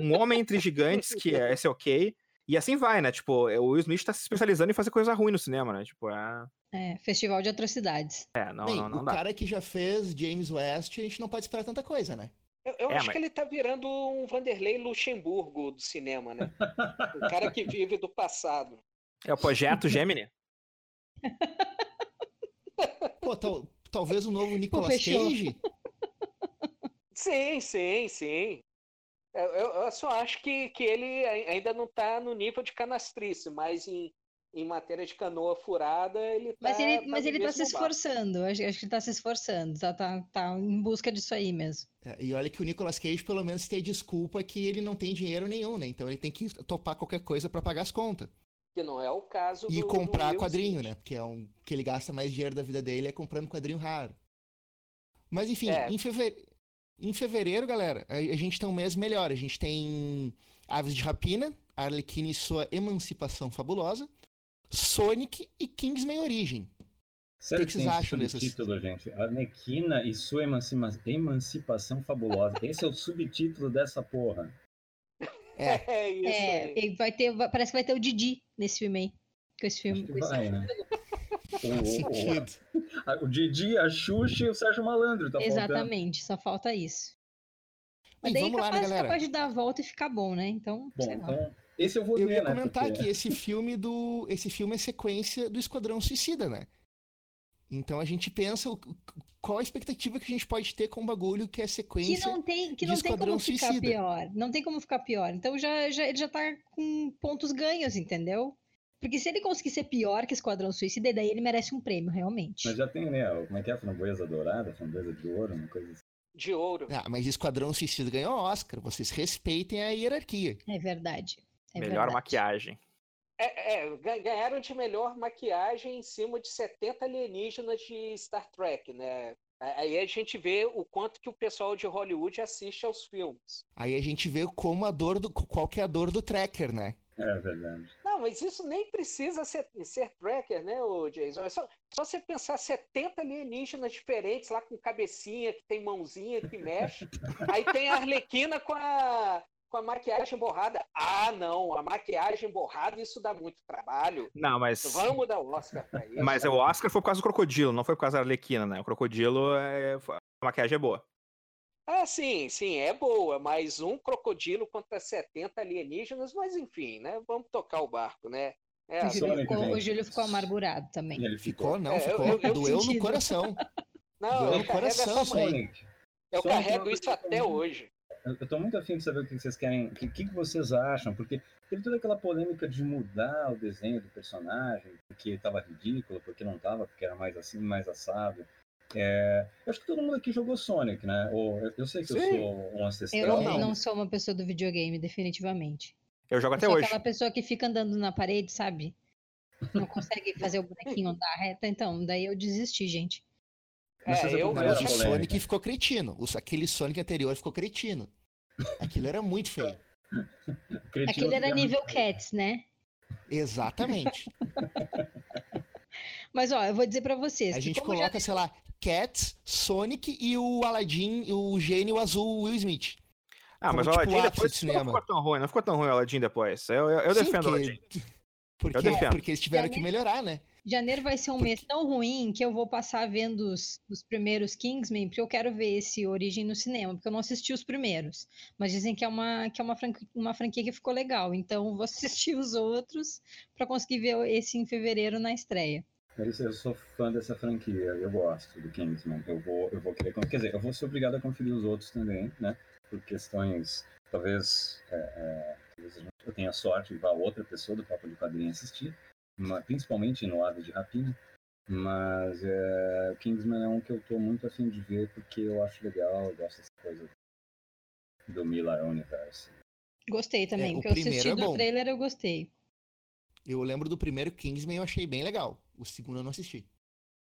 Um Homem Entre Gigantes, que é, esse é ok. E assim vai, né? Tipo, o Will Smith tá se especializando em fazer coisa ruim no cinema, né? Tipo, é. É, festival de atrocidades. É, não, Bem, não, não o dá. cara que já fez James West, a gente não pode esperar tanta coisa, né? Eu, eu É, acho mas- que ele tá virando um Vanderlei Luxemburgo do cinema, né? o cara que vive do passado. É o Projeto Gemini. Pô, tal- talvez o novo <laughs> Nicolas. Cage. Sim, sim, sim. Eu, eu- eu só acho que, que ele ai- ainda não tá no nível de canastrice, mas em, em matéria de canoa furada, ele tá. Mas ele, tá mas ele tá se esforçando. Acho, acho que ele tá se esforçando. Tá, tá, tá em busca disso aí mesmo. É, E olha que o Nicolas Cage pelo menos tem desculpa que ele não tem dinheiro nenhum, né? Então ele tem que topar qualquer coisa pra pagar as contas. Que não é o caso E do, do comprar Will quadrinho, Smith. né? Porque é um que ele gasta mais dinheiro da vida dele é comprando quadrinho raro. Mas enfim, É. em, em fevereiro, galera, a, a gente tem um mês melhor. A gente tem Aves de Rapina, Arlequina e sua Emancipação Fabulosa, Sonic e Kingsman Origem. Sério O que que vocês acham desses? subtítulo, gente? Arlequina e sua emancipa- emancipação fabulosa. Esse é o subtítulo dessa porra. É, <laughs> É isso É, vai ter, parece que vai ter o Didi nesse filme aí. Com esse filme. Com esse- vai, né? <laughs> O, o, sentido. o, o Didi, a Xuxa e o Sérgio Malandro. Tá faltando. Exatamente, só falta isso. Mas Bem, daí vamos lá, né, capaz, galera? capaz de dar a volta e ficar bom, né? Então, Bom, sei lá. então, esse eu vou Eu ver, ia né? comentar porque- que esse filme do. Esse filme é sequência do Esquadrão Suicida, né? Então a gente pensa o- qual a expectativa que a gente pode ter com um bagulho que é Que sequência. não tem, que de não tem como ficar Suicida. pior. Não tem como ficar pior. Então já, já, ele já tá com pontos ganhos, entendeu? Porque se ele conseguir ser pior que Esquadrão Suicida, daí ele merece um prêmio, realmente. Mas já tem, né? Como é que é? Framboesa dourada, framboesa de ouro, uma coisa assim. De ouro. Ah, mas Esquadrão Suicida ganhou Oscar. Vocês respeitem a hierarquia. É verdade. É Melhor verdade. maquiagem. É, é, ga- ganharam de melhor maquiagem em cima de 70 alienígenas de Star Trek, né? Aí a gente vê o quanto que o pessoal de Hollywood assiste aos filmes. Aí a gente vê como a dor do. qual que é a dor do tracker, né? É verdade. Não, mas isso nem precisa ser, ser tracker, né, o Jason? É só, só você pensar 70 alienígenas diferentes lá com cabecinha, que tem mãozinha, que mexe. <laughs> Aí tem a Arlequina com a, com a maquiagem borrada. Ah, não, a maquiagem borrada, isso dá muito trabalho. Não, mas. Vamos dar o Oscar pra isso. Mas o Oscar foi por causa do crocodilo, não foi por causa da Arlequina, né? O crocodilo, é... a maquiagem é boa. Ah, sim, sim, é boa, mas um crocodilo contra 70 alienígenas, mas enfim, né? Vamos tocar o barco, né? É, O Júlio, Sonic, ficou, o. Júlio ficou amargurado também. Ele Ficou, não, É, eu- ficou. eu- eu Doeu no sentido. coração. Não, Doeu eu no coração isso aí. eu carrego isso eu até hoje. Eu eu tô muito afim de saber o que vocês querem, o que, que vocês acham, porque teve toda aquela polêmica de mudar o desenho do personagem, porque tava ridículo, porque não tava, porque era mais assim, mais assado. É, eu acho que todo mundo aqui jogou Sonic, né? Ou, eu, eu sei que eu Sim. sou um ancestral. Eu Eu não, não. sou uma pessoa do videogame, definitivamente. Eu jogo Eu até sou hoje. aquela pessoa que fica andando na parede, sabe? Não consegue fazer o bonequinho andar reta, então, daí eu desisti, gente. Mas É, eu, Mas o? Sonic ficou cretino. O- Aquele Sonic anterior ficou cretino. Aquilo era muito feio. Cretino Aquele era que é nível Cats, né? Exatamente. <laughs> Mas ó, eu vou dizer pra vocês A que gente como já coloca, sei lá, Cats, Sonic e o Aladdin, o gênio azul Will Smith. Ah, mas o como, tipo, Aladdin o ápice depois do não cinema. ficou tão ruim, não ficou tão ruim o Aladdin depois. Eu, eu, eu Sim, defendo o porque- Aladdin. Porque, Eu defendo. porque eles tiveram É, que melhorar, né? Janeiro vai ser um mês tão ruim que eu vou passar vendo os, os, primeiros Kingsman, porque eu quero ver esse Origem no cinema, porque eu não assisti os primeiros. Mas dizem que é uma, que é uma, franquia, uma franquia que ficou legal. Então vou <laughs> assistir os outros para conseguir ver esse em fevereiro na estreia. Eu sou fã dessa franquia, eu gosto do Kingsman. Eu vou, eu vou querer. Quer dizer, eu vou ser obrigado a conferir os outros também, né? Por questões. Talvez, é, é, talvez eu tenha sorte de vá outra pessoa do Papo de Quadrinho assistir principalmente no Ave de Rapina. Mas é, Kingsman é um que eu tô muito afim de ver porque eu acho legal, eu gosto dessa coisa do Miller Universe. Gostei também, é, porque eu assisti é do trailer eu gostei. Eu lembro do primeiro Kingsman eu achei bem legal. O segundo eu não assisti.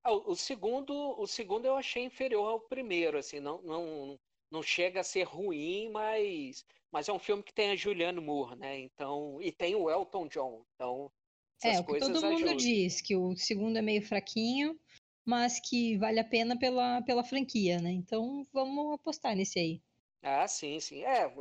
Ah, o, segundo, o segundo eu achei inferior ao primeiro, assim, não, não, não chega a ser ruim, mas, mas é um filme que tem a Julianne Moore, né? Então, e tem o Elton John. Então, é, o que todo mundo ajudam. diz, que o segundo é meio fraquinho, mas que vale a pena pela, pela franquia, né? Então vamos apostar nesse aí. Ah, sim, sim. É,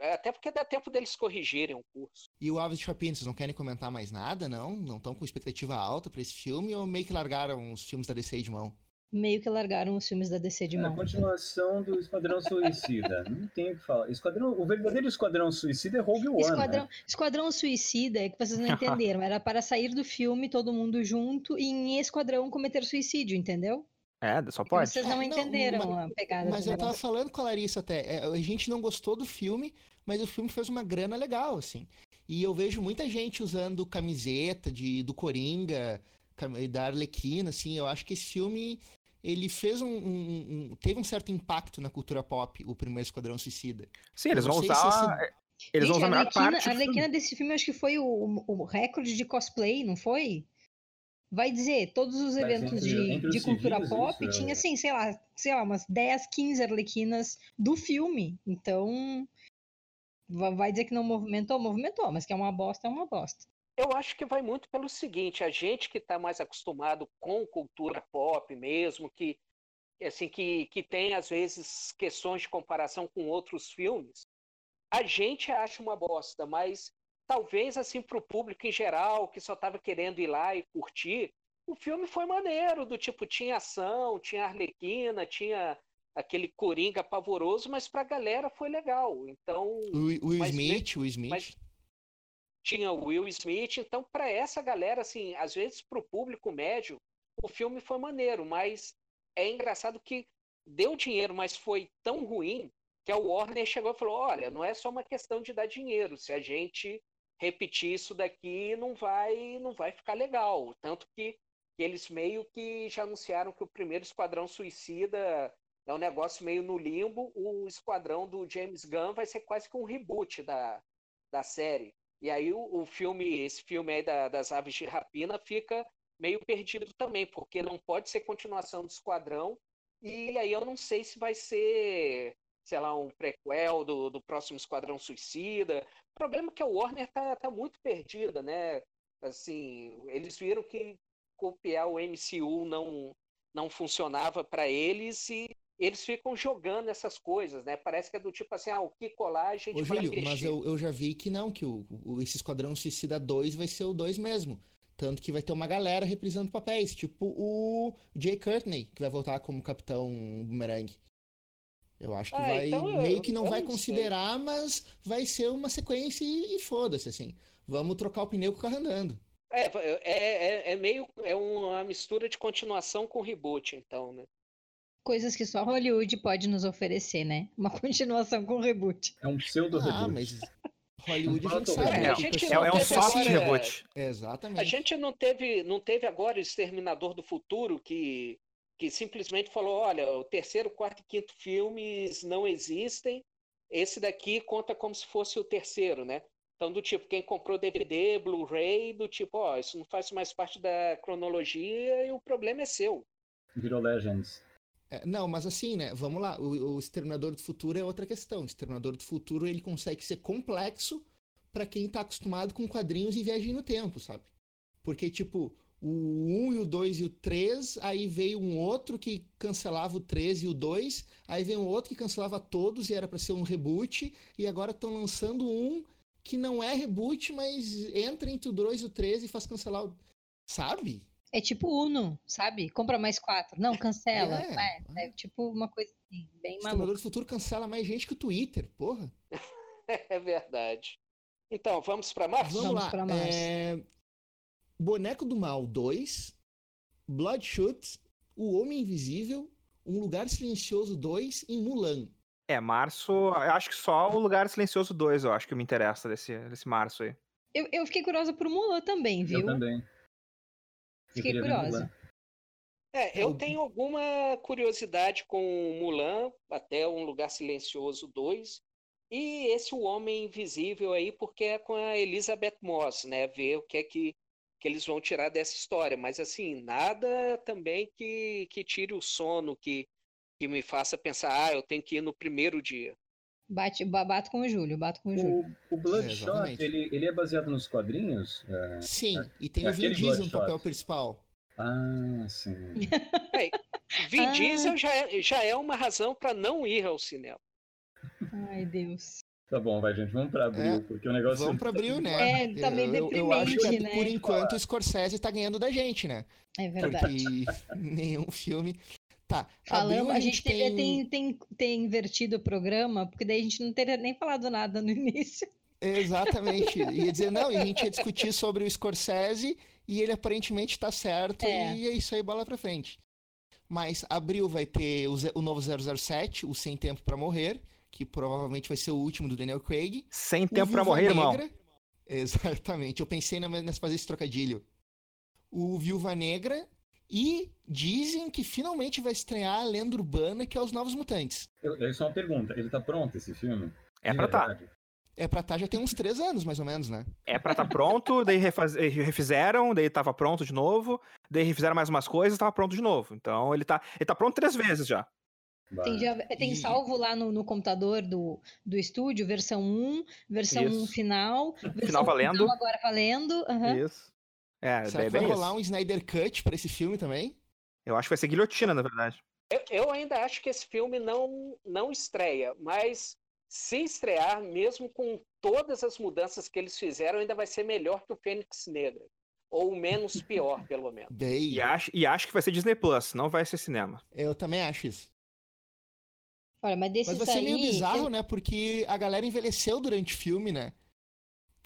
é, até porque dá tempo deles corrigirem o curso. E o Aves de Rapina, vocês não querem comentar mais nada, não? Não estão com expectativa alta para esse filme ou meio que largaram os filmes da DC de mão? Meio que largaram os filmes da DC de mão. É a continuação do Esquadrão Suicida. Não tem o que falar. Esquadrão, o verdadeiro Esquadrão Suicida é Rogue One. Esquadrão, né? Esquadrão Suicida é que vocês não <laughs> entenderam. Era para sair do filme todo mundo junto e em Esquadrão cometer suicídio, entendeu? É, só pode. Vocês não entenderam não, mas, a pegada. Mas eu tava falando com a Larissa até. É, a gente não gostou do filme, mas o filme fez uma grana legal, assim. E eu vejo muita gente usando camiseta de, do Coringa, da Arlequina, assim. Eu acho que esse filme ele fez um, um, um, teve um certo impacto na cultura pop, o primeiro Esquadrão Suicida. Sim, eles vão usar. Esse... Eles Gente, vão usar a melhor parte. A Arlequina desse filme acho que foi o, o, recorde de cosplay, não foi? Vai dizer, todos os eventos entre, de, entre de cultura civis, pop isso, tinha, é. assim, sei lá, sei lá, umas 10, 15 arlequinas do filme. Então, vai dizer que não movimentou? Movimentou, mas que é uma bosta, é uma bosta. Eu acho que vai muito pelo seguinte, a gente que está mais acostumado com cultura pop mesmo, que assim que, que tem às vezes questões de comparação com outros filmes, a gente acha uma bosta, mas talvez assim para o público em geral que só estava querendo ir lá e curtir, o filme foi maneiro, do tipo tinha ação, tinha arlequina, tinha aquele coringa pavoroso, mas para a galera foi legal. Então, o, o Smith, o Smith. Mas, tinha Will Smith. Então, para essa galera, assim, às vezes para o público médio, o filme foi maneiro, mas é engraçado que deu dinheiro, mas foi tão ruim que a Warner chegou e falou: olha, não é só uma questão de dar dinheiro. Se a gente repetir isso daqui, não vai, não vai ficar legal. Tanto que, que eles meio que já anunciaram que o primeiro Esquadrão Suicida é um negócio meio no limbo. O Esquadrão do James Gunn vai ser quase que um reboot da, da série. E aí o, o filme, esse filme aí da, das aves de rapina fica meio perdido também, porque não pode ser continuação do Esquadrão. E aí eu não sei se vai ser, sei lá, um prequel do, do próximo Esquadrão Suicida. O problema é que a Warner tá, tá muito perdida, né? Assim, eles viram que copiar o MCU não, não funcionava para eles e eles ficam jogando essas coisas, né? Parece que é do tipo assim, ah, o que colar a gente Ô, Júlio, mas eu, eu já vi que não, que o, o, esse Esquadrão Suicida 2 vai ser o 2 mesmo. Tanto que vai ter uma galera reprisando papéis, tipo o Jay Courtney, que vai voltar como Capitão Boomerang. Eu acho que ah, vai. Então meio que não vai considerar, mas vai ser uma sequência e, e foda-se, assim. Vamos trocar o pneu com o carro andando. É, é, é, é meio. É uma mistura de continuação com reboot, então, né? Coisas que só Hollywood pode nos oferecer, né? Uma <laughs> continuação com reboot. É um pseudo reboot. Ah, mas Hollywood gente sabe. É, a gente é, é um soft agora, reboot. exatamente. A gente não teve, não teve agora o Exterminador do Futuro que, que simplesmente falou, olha, o terceiro, quarto e quinto filmes não existem. Esse daqui conta como se fosse o terceiro, né? Então, do tipo, quem comprou DVD, Blu-ray, do tipo, ó, isso não faz mais parte da cronologia e o problema é seu. Virou Legends. É, não, mas assim, né? Vamos lá. O, o Exterminador do Futuro é outra questão. O Exterminador do Futuro ele consegue ser complexo para quem tá acostumado com quadrinhos e viagem no tempo, sabe? Porque, tipo, o 1 e o 2 e o 3, aí veio um outro que cancelava o 3 e o 2, aí veio um outro que cancelava todos e era para ser um reboot, e agora estão lançando um que não é reboot, mas entra entre o 2 e o 3 e faz cancelar o. Sabe? É tipo Uno, sabe? Compra mais quatro. Não, cancela. É. É, é tipo uma coisa assim, bem Exterminador maluca. do Futuro cancela mais gente que o Twitter, porra. <laughs> É verdade. Então, vamos para março? Vamos, Vamos lá. pra março. É... Boneco do Mal 2, Bloodshot, O Homem Invisível, Um Lugar Silencioso 2 e Mulan. É, março, eu acho que só o Lugar Silencioso 2, eu acho que me interessa desse, desse março aí. Eu, eu fiquei curiosa por Mulan também, viu? Eu também. Eu Fiquei curiosa. Mulan. É, eu tenho alguma curiosidade com Mulan, até Um Lugar Silencioso 2, e esse O Homem Invisível aí, porque é com a Elizabeth Moss, né? Ver o que é que, que eles vão tirar dessa história. Mas, assim, nada também que, que tire o sono, que, que me faça pensar, ah, eu tenho que ir no primeiro dia. Bate, ba- bato com o Júlio, bato com o Júlio. O, o Bloodshot, exatamente. ele, ele é baseado nos quadrinhos? É. Sim, e tem é o Vin Diesel no papel principal. Ah, sim. <laughs> Vin Ah. Diesel já é, já é uma razão para não ir ao cinema. Ai, Deus. Tá bom, vai, gente, vamos pra abril, É, porque o negócio. Vamos pra abril, né? É, tá meio eu, eu, eu acho que deprimente, né? por enquanto o Scorsese tá ganhando da gente, né? É verdade. Porque <laughs> nenhum filme. Tá. Falando, abril a gente devia ter, ter, ter invertido o programa, porque daí a gente não teria nem falado nada no <laughs> início. Exatamente. Ia dizer, não, e a gente ia <laughs> discutir sobre o Scorsese e ele aparentemente tá certo É. e é isso aí, bola pra frente. Mas abril vai ter o, o novo 007, o Sem Tempo pra Morrer, que provavelmente vai ser o último do Daniel Craig. Sem O tempo pra Viúva morrer, irmão. Negra- Exatamente, eu pensei nessa fazer esse trocadilho. O Viúva Negra e dizem que finalmente vai estrear a lenda urbana, que é os Novos Mutantes. Eu, eu só uma pergunta: ele tá pronto esse filme? É De pra tá. É pra estar já tem uns três anos, mais ou menos, né? É pra tá pronto, daí refaz- refizeram, daí tava pronto de novo, daí refizeram mais umas coisas, tava pronto de novo. Então ele tá, ele tá pronto três vezes já. Tem, já- tem E- salvo lá no, no computador do, do estúdio, versão 1, versão Isso. final, versão Final valendo. agora valendo. aham. Isso. É, Será daí é que vai rolar isso. um Snyder Cut pra esse filme também? Eu acho que vai ser guilhotina, na verdade. Eu, eu ainda acho que esse filme não, não estreia, mas se estrear, mesmo com todas as mudanças que eles fizeram, ainda vai ser melhor que o Fênix Negra. Ou menos pior, <laughs> pelo menos. Bem, E acho, e acho que vai ser Disney Plus, não vai ser cinema. eu também acho isso. Olha, mas Mas vai ser meio bizarro, eu- né? Porque a galera envelheceu durante o filme, né?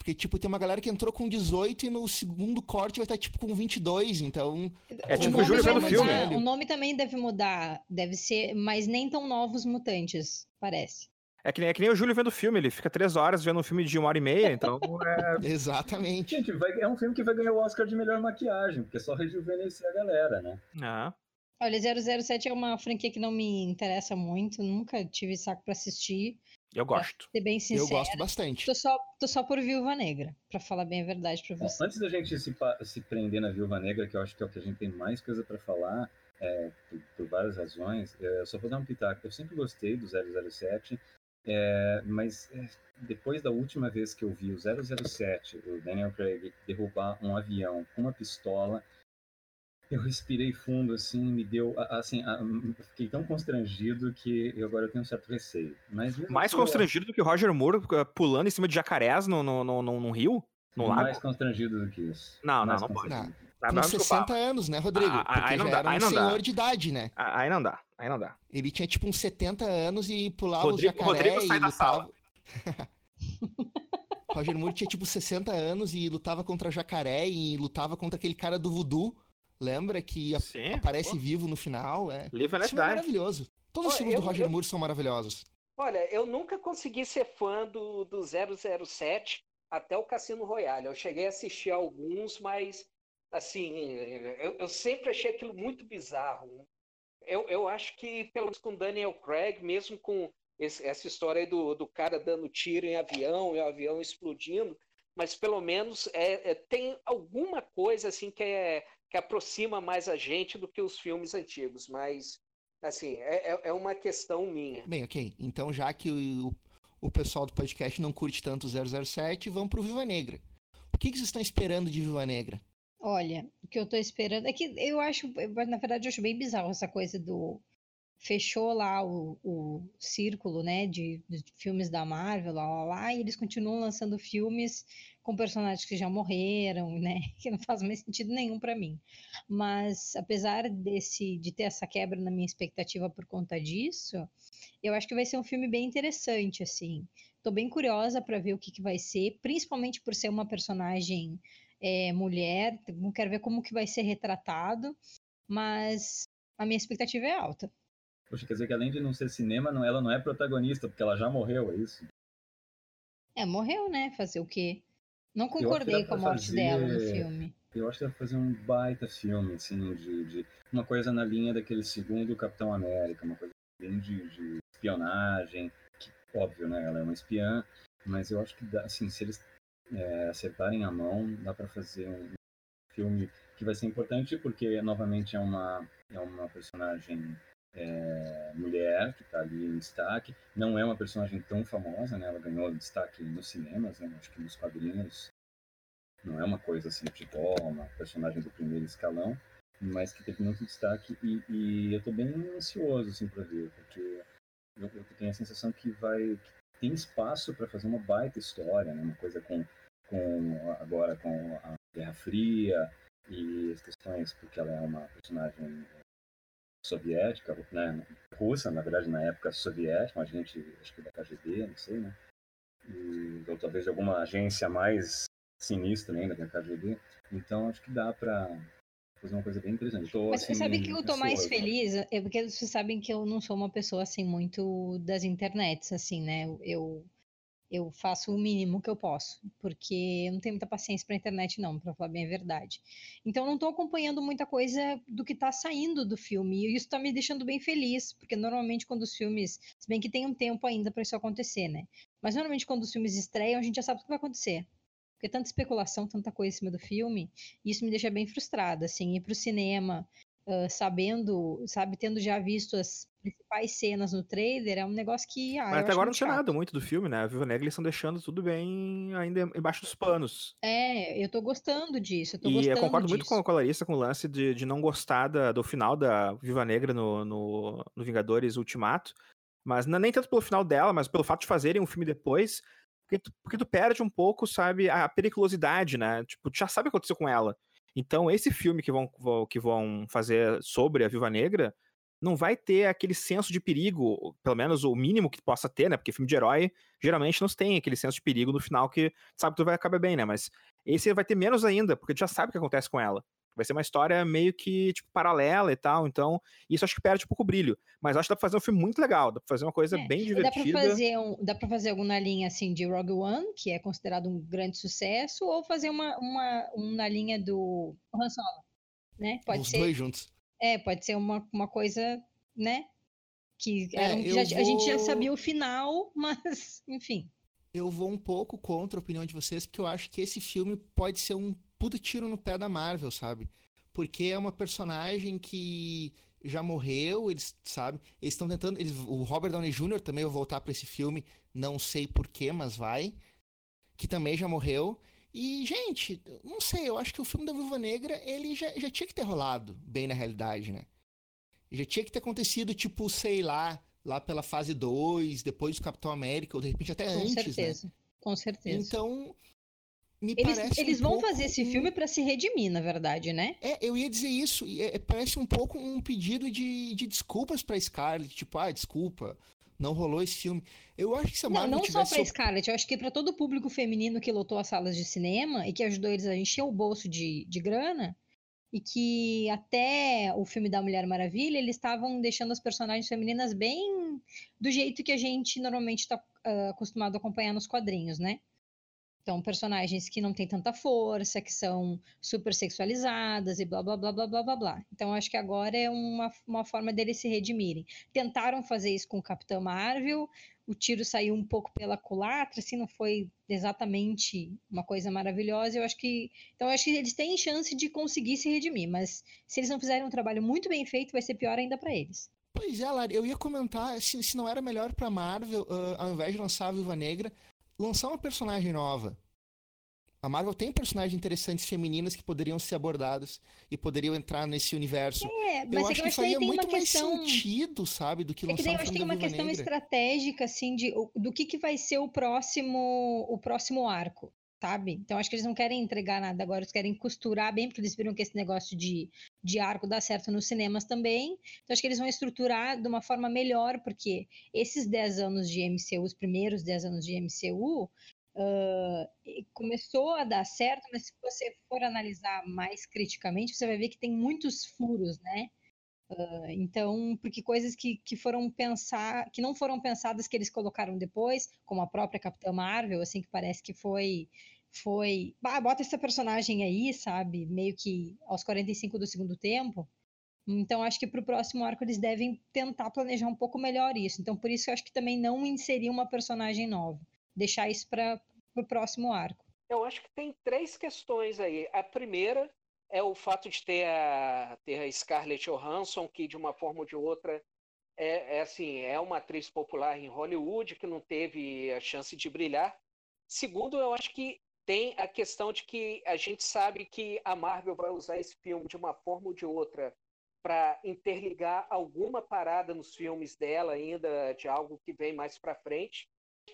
Porque, tipo, tem uma galera que entrou com 18 e no segundo corte vai estar, tipo, com 22, então... É o tipo o Júlio vendo mudar, filme. O nome também deve mudar, deve ser, mas nem tão novos mutantes, parece. É que, nem, é que nem o Júlio vendo filme, ele fica três horas vendo um filme de uma hora e meia, então <laughs> é, Exatamente. Gente, vai- é um filme que vai ganhar o Oscar de melhor maquiagem, porque é só rejuvenescer a galera, né? ah, Olha, 007 é uma franquia que não me interessa muito, nunca tive saco pra assistir, eu gosto. ser bem Eu sincero. gosto bastante. Tô só, tô só por Viúva Negra, pra falar bem a verdade pra Bom, você. antes da gente se, se prender na Viúva Negra, que eu acho que é o que a gente tem mais coisa pra falar, é, por, por várias razões, é, só vou dar um pitaco. Eu sempre gostei do 007, é, mas é, depois da última vez que eu vi o 007, o Daniel Craig, derrubar um avião com uma pistola, eu respirei fundo, assim, me deu, assim, a- fiquei tão constrangido que eu agora eu tenho um certo receio. Mas Mais eu- constrangido do que o Roger Moore uh, pulando em cima de jacarés no, no, no, no, no rio? No lago? Mais constrangido do que isso. Não, não, Mais não pode. constrangido. Tá, Com mas 60 anos, né, Rodrigo? Ah, ah, Porque aí não já dá, era aí um não dá. senhor de idade, né? Ah, Aí não dá, aí não dá. Ele tinha, tipo, uns 70 anos e pulava Rodrigo- o jacaré Rodrigo sai e da lutava... <laughs> Roger Moore tinha, tipo, 60 anos e lutava contra jacaré e lutava contra aquele cara do voodoo. Lembra que a- Sim, aparece pô. vivo no final? É. Live and Let filme é Die. maravilhoso. Todos os filmes do eu- Roger eu- Moore são maravilhosos. Olha, eu nunca consegui ser fã do, do 007 até o Cassino Royale. Eu cheguei a assistir alguns, mas, assim, eu, eu sempre achei aquilo muito bizarro. Eu, eu acho que, pelo menos com Daniel Craig, mesmo com esse- essa história aí do, do cara dando tiro em avião e o avião explodindo, mas pelo menos é, é- tem alguma coisa assim que, é, que aproxima mais a gente do que os filmes antigos. Mas, assim, é, é- é uma questão minha. Bem, ok. Então, já que o, o pessoal do podcast não curte tanto o 007, vamos pro Viva Negra. O que, que vocês estão esperando de Viva Negra? Olha, o que eu tô esperando é que eu acho, na verdade, eu acho bem bizarro essa coisa do, fechou lá o, o círculo, né, de, de, filmes da Marvel, lá, lá, lá, e eles continuam lançando filmes com personagens que já morreram, né, <laughs> que não faz mais sentido nenhum para mim. Mas apesar desse de ter essa quebra na minha expectativa por conta disso, eu acho que vai ser um filme bem interessante, assim. Tô bem curiosa para ver o que, que vai ser, principalmente por ser uma personagem é, mulher. Quero ver como que vai ser retratado, mas a minha expectativa é alta. Poxa, quer dizer que além de não ser cinema, não, ela não é protagonista, porque ela já morreu, é isso? É, morreu, né? Fazer o quê? Não concordei com a morte fazer... dela no filme. Eu acho que ia fazer um baita filme, assim, de, de, uma coisa na linha daquele segundo Capitão América, uma coisa bem de, de espionagem, que, óbvio, né? Ela é uma espiã, mas eu acho que, dá, assim, se eles é, acertarem a mão, dá para fazer um filme que vai ser importante, porque, novamente, é uma, é uma personagem é, mulher que está ali em destaque. Não é uma personagem tão famosa, né? Ela ganhou destaque nos cinemas, né? Acho que nos quadrinhos não é uma coisa assim, tipo, oh, uma personagem do primeiro escalão, mas que teve muito destaque e, e eu estou bem ansioso assim para ver, porque eu, eu, tenho a sensação que vai que tem espaço para fazer uma baita história, né? Uma coisa com com agora com a Guerra Fria e as questões porque ela é uma personagem soviética, né, russa, na verdade, na época soviética, a gente, acho que da KGB, não sei, né? E, ou talvez de alguma agência mais sinistra ainda que a KGB. Então, acho que dá para fazer uma coisa bem interessante. Tô, Mas assim, você sabe que eu tô mais feliz? É porque vocês sabem que eu não sou uma pessoa, assim, muito das internets, assim, né? Eu eu faço o mínimo que eu posso, porque eu não tenho muita paciência para internet não, para falar bem a verdade. Então não estou acompanhando muita coisa do que está saindo do filme, e isso está me deixando bem feliz, porque normalmente quando os filmes, se bem que tem um tempo ainda para isso acontecer, né? Mas normalmente quando os filmes estreiam, a gente já sabe o que vai acontecer. Porque tanta especulação, tanta coisa em cima do filme, e isso me deixa bem frustrada, assim, ir para o cinema uh, sabendo, sabe, tendo já visto as principais cenas no trailer, é um negócio que. Ah, Mas até agora não tinha nada muito do filme, né? A Viva Negra eles estão deixando tudo bem ainda embaixo dos panos. É, eu tô gostando disso. Eu tô e eu concordo disso. muito com a Larissa com o lance de, de não gostar da, do final da Viva Negra no, no, no Vingadores Ultimato. Mas não, nem tanto pelo final dela, mas pelo fato de fazerem um filme depois. Porque tu, porque tu perde um pouco, sabe, a periculosidade, né? Tipo, tu já sabe o que aconteceu com ela. Então, esse filme que vão, que vão fazer sobre a Viva Negra não vai ter aquele senso de perigo, pelo menos o mínimo que possa ter, né? Porque filme de herói geralmente não tem aquele senso de perigo no final que sabe que tudo vai acabar bem, né? Mas esse vai ter menos ainda, porque tu já sabe o que acontece com ela. Vai ser uma história meio que, tipo, paralela e tal. Então, isso acho que perde um pouco o brilho. Mas acho que dá pra fazer um filme muito legal. Dá pra fazer uma coisa é, bem divertida. Dá pra, fazer um, dá pra fazer alguma linha, assim, de Rogue One, que é considerado um grande sucesso, ou fazer uma, uma, uma linha do Han Solo, né? Pode Os ser. dois juntos. É, pode ser uma, uma coisa, né? Que é, um, já, vou... a gente já sabia o final, <laughs> mas, enfim. Eu vou um pouco contra a opinião de vocês, porque eu acho que esse filme pode ser um puta tiro no pé da Marvel, sabe? Porque é uma personagem que já morreu, eles, sabe? Eles estão tentando. Eles, o Robert Downey Jr. também vai voltar para esse filme, não sei porquê, mas vai. Que também já morreu. E, gente, não sei, eu acho que o filme da Viúva Negra, ele já, já tinha que ter rolado, bem na realidade, né? Já tinha que ter acontecido, tipo, sei lá, lá pela fase 2, depois do Capitão América, ou de repente até Com antes, né? certeza. né? Com certeza. Então, me eles, eles um vão pouco fazer esse filme para se redimir, na verdade, né? É, eu ia dizer isso. É, parece um pouco um pedido de, de desculpas para Scarlett, tipo, ah, desculpa, não rolou esse filme. Eu acho que se a Marvel Não, não tivesse... só para Scarlett, eu acho que para todo o público feminino que lotou as salas de cinema e que ajudou eles a encher o bolso de, de grana, e que até o filme da Mulher Maravilha eles estavam deixando as personagens femininas bem do jeito que a gente normalmente está uh, ah, acostumado a acompanhar nos quadrinhos, né? Então, personagens que não têm tanta força, que são super sexualizadas e blá, blá, blá, blá, blá, blá, blá. Então, acho que agora é uma, uma forma deles se redimirem. Tentaram fazer isso com o Capitão Marvel, o tiro saiu um pouco pela culatra, assim, não foi exatamente uma coisa maravilhosa. Eu acho que. Então, acho que eles têm chance de conseguir se redimir, mas se eles não fizerem um trabalho muito bem feito, vai ser pior ainda para eles. Pois é, Lari, eu ia comentar se, se não era melhor para Marvel, uh, ao invés de lançar a Viúva Negra, lançar uma personagem nova. A Marvel tem personagens interessantes femininas que poderiam ser abordadas e poderiam entrar nesse universo. É, mas eu é acho que que faria muito mais questão. sentido, sabe, do que É que lançar daí um eu acho que tem uma questão Negra. estratégica, assim, de do que, que vai ser o próximo, o próximo arco, sabe? Então acho que eles não querem entregar nada agora, eles querem costurar bem, porque eles viram que esse negócio de, de arco dá certo nos cinemas também. Então acho que eles vão estruturar de uma forma melhor, porque esses 10 anos de MCU, os primeiros 10 anos de MCU, ah, e começou a dar certo, mas se você for analisar mais criticamente, você vai ver que tem muitos furos, né? Ah, Então, porque coisas que, que foram pensar, que não foram pensadas que eles colocaram depois, como a própria Capitã Marvel, assim, que parece que foi foi, "Bah, bota essa personagem aí, sabe? Meio que aos 45 do segundo tempo. Então, acho que para o próximo arco eles devem tentar planejar um pouco melhor isso. Então, por isso eu acho que também não inserir uma personagem nova. Deixar isso para o próximo arco. Eu acho que tem três questões aí. A primeira é o fato de ter a, ter a Scarlett Johansson, que de uma forma ou de outra é, é assim, é uma atriz popular em Hollywood que não teve a chance de brilhar. Segundo, eu acho que tem a questão de que a gente sabe que a Marvel vai usar esse filme de uma forma ou de outra para interligar alguma parada nos filmes dela ainda de algo que vem mais para frente.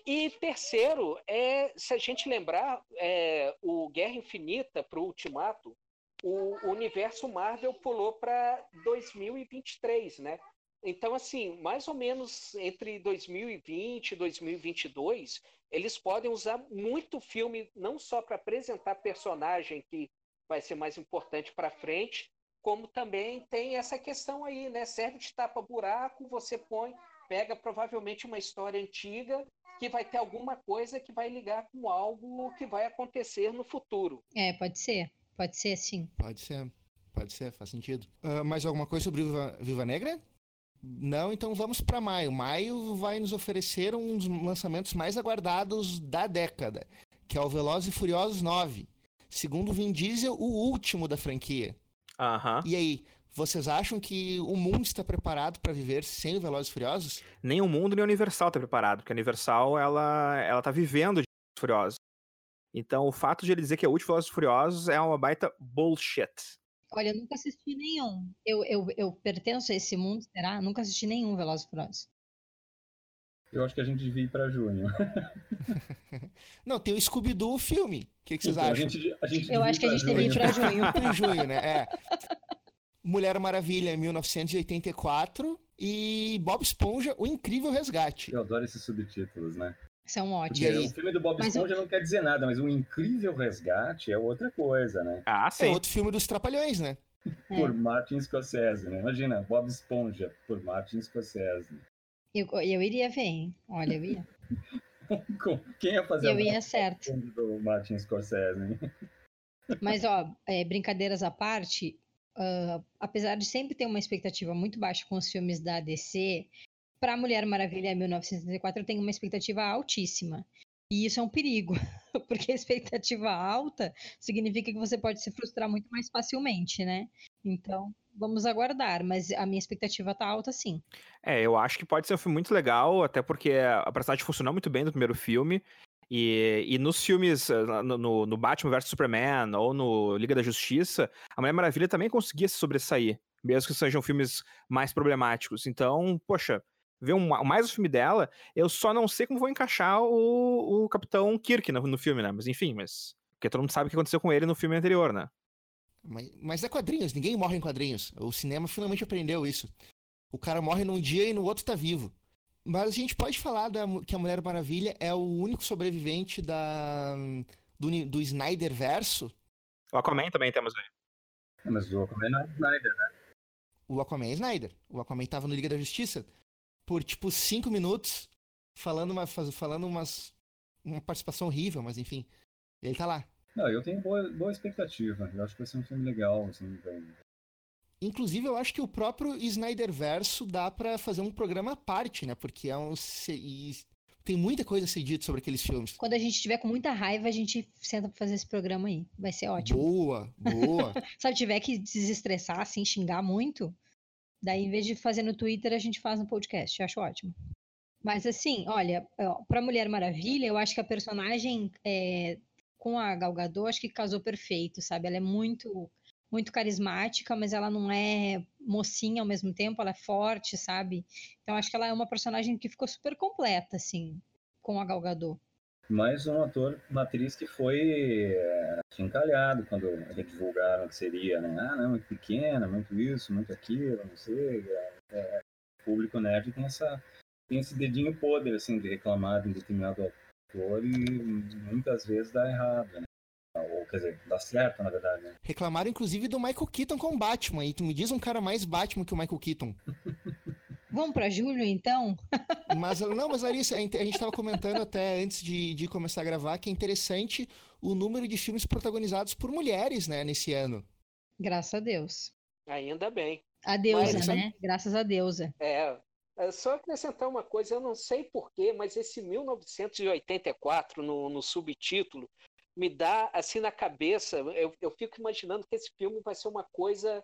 E terceiro, é, se a gente lembrar, é, o Guerra Infinita para o Ultimato, o, universo Marvel pulou para 2023, né? Então, assim, mais ou menos entre 2020 e 2022, eles podem usar muito filme, não só para apresentar personagem que vai ser mais importante para frente, como também tem essa questão aí, né? Serve de tapa-buraco, você põe, pega provavelmente uma história antiga que vai ter alguma coisa que vai ligar com algo que vai acontecer no futuro. É, pode ser. Pode ser sim. Pode ser, pode ser, faz sentido. Ah, mais alguma coisa sobre Viva, Viva Negra? Não, então vamos para maio. Maio vai nos oferecer um dos lançamentos mais aguardados da década, que é o Velozes e Furiosos 9. Segundo Vin Diesel, o último da franquia. Aham. E aí, vocês acham que o mundo está preparado para viver sem o Velozes e Furiosos? Nem o mundo nem a Universal tá preparado, porque a Universal, ela, ela tá vivendo de Furiosos. Então, o fato de ele dizer que é o último Velozes e Furiosos é uma baita bullshit. Olha, eu nunca assisti nenhum. Eu, eu, eu pertenço a esse mundo, será? Nunca assisti nenhum Velozes e Furiosos. Eu acho que a gente devia ir para junho. <laughs> Não, tem o Scooby-Doo o filme. O que, que vocês Então, a acham? gente, a gente Eu acho que a pra gente devia ir pra junho. <laughs> em junho, né? É. Mulher Maravilha, 1984. E Bob Esponja, O Incrível Resgate. Eu adoro esses subtítulos, né? São ótimos. aí? O filme do Bob Mas Esponja não quer dizer nada, mas um incrível resgate é outra coisa, né? Ah, É sim. outro filme dos Trapalhões, né? É. Por Martin Scorsese, né? Imagina, Bob Esponja por Martin Scorsese. Eu, eu iria ver, hein? Olha, eu ia. <laughs> Quem ia fazer Eu ia certo. do Martin Scorsese? hein? Mas, ó, é, brincadeiras à parte, ah, apesar de sempre ter uma expectativa muito baixa com os filmes da DC, para Mulher Maravilha 1974 eu tenho uma expectativa altíssima. E isso é um perigo, <laughs> porque a expectativa alta significa que você pode se frustrar muito mais facilmente, né? Então, vamos aguardar, mas a minha expectativa tá alta sim. É, eu acho que pode ser um filme muito legal, até porque a personagem funcionou muito bem no primeiro filme. E, e nos filmes, eh, no- no Batman vs Superman ou no Liga da Justiça, a Mulher Maravilha também conseguia se sobressair, mesmo que sejam filmes mais problemáticos. Então, poxa, ver um, mais o filme dela, eu só não sei como vou encaixar o, o Capitão Kirk no, no filme, né? Mas enfim, mas. Porque todo mundo sabe o que aconteceu com ele no filme anterior, né? Mas, mas é quadrinhos, ninguém morre em quadrinhos. O cinema finalmente aprendeu isso. O cara morre num dia e no outro tá vivo. Mas a gente pode falar da, que a Mulher Maravilha é o único sobrevivente da, do, do Snyder verso. O Aquaman também temos aí. É, Mas o Aquaman não é Snyder, né? O Aquaman é Snyder. O Aquaman tava no Liga da Justiça por tipo cinco minutos falando, uma, falando umas, uma participação horrível, mas enfim. Ele tá lá. Não, eu tenho boa, boa expectativa. Eu acho que vai ser um filme legal, assim, bem. Inclusive, eu acho que o próprio Snyder Verso dá pra fazer um programa à parte, né? Porque é um. se- e Tem muita coisa a ser dita sobre aqueles filmes. Quando a gente tiver com muita raiva, a gente senta pra fazer esse programa aí. Vai ser ótimo. Boa, boa. <laughs> Sabe, tiver que desestressar, assim, xingar muito, daí em vez de fazer no Twitter, a gente faz no podcast. Acho ótimo. Mas assim, olha, ó, pra Mulher Maravilha, eu acho que a personagem é, com a Gal Gadot, acho que casou perfeito, sabe? Ela é muito muito carismática, mas ela não é mocinha ao mesmo tempo, ela é forte, sabe? Então acho que ela é uma personagem que ficou super completa, assim, com a Gal Mais um ator, uma atriz que foi é, encalhado quando divulgaram que seria, né? Ah, não, muito pequena, muito isso, muito aquilo, não sei. É, é, o público nerd tem, essa, tem esse dedinho podre, assim, de reclamar de um determinado ator e muitas vezes dá errado, né? Ou, quer dizer, dá certo, na verdade. Né? Reclamaram, inclusive, do Michael Keaton com Batman. E tu me diz um cara mais Batman que o Michael Keaton. <laughs> Vamos para julho, então? <laughs> mas, não, mas Larissa, a gente estava comentando até antes de, de começar a gravar que é interessante o número de filmes protagonizados por mulheres, né, nesse ano. Graças a Deus. Ainda bem. A deusa, mas, né? Graças a deusa. É, é, só acrescentar uma coisa, eu não sei porquê, mas esse 1984 no, no subtítulo me dá assim na cabeça. Eu, eu fico imaginando que esse filme vai ser uma coisa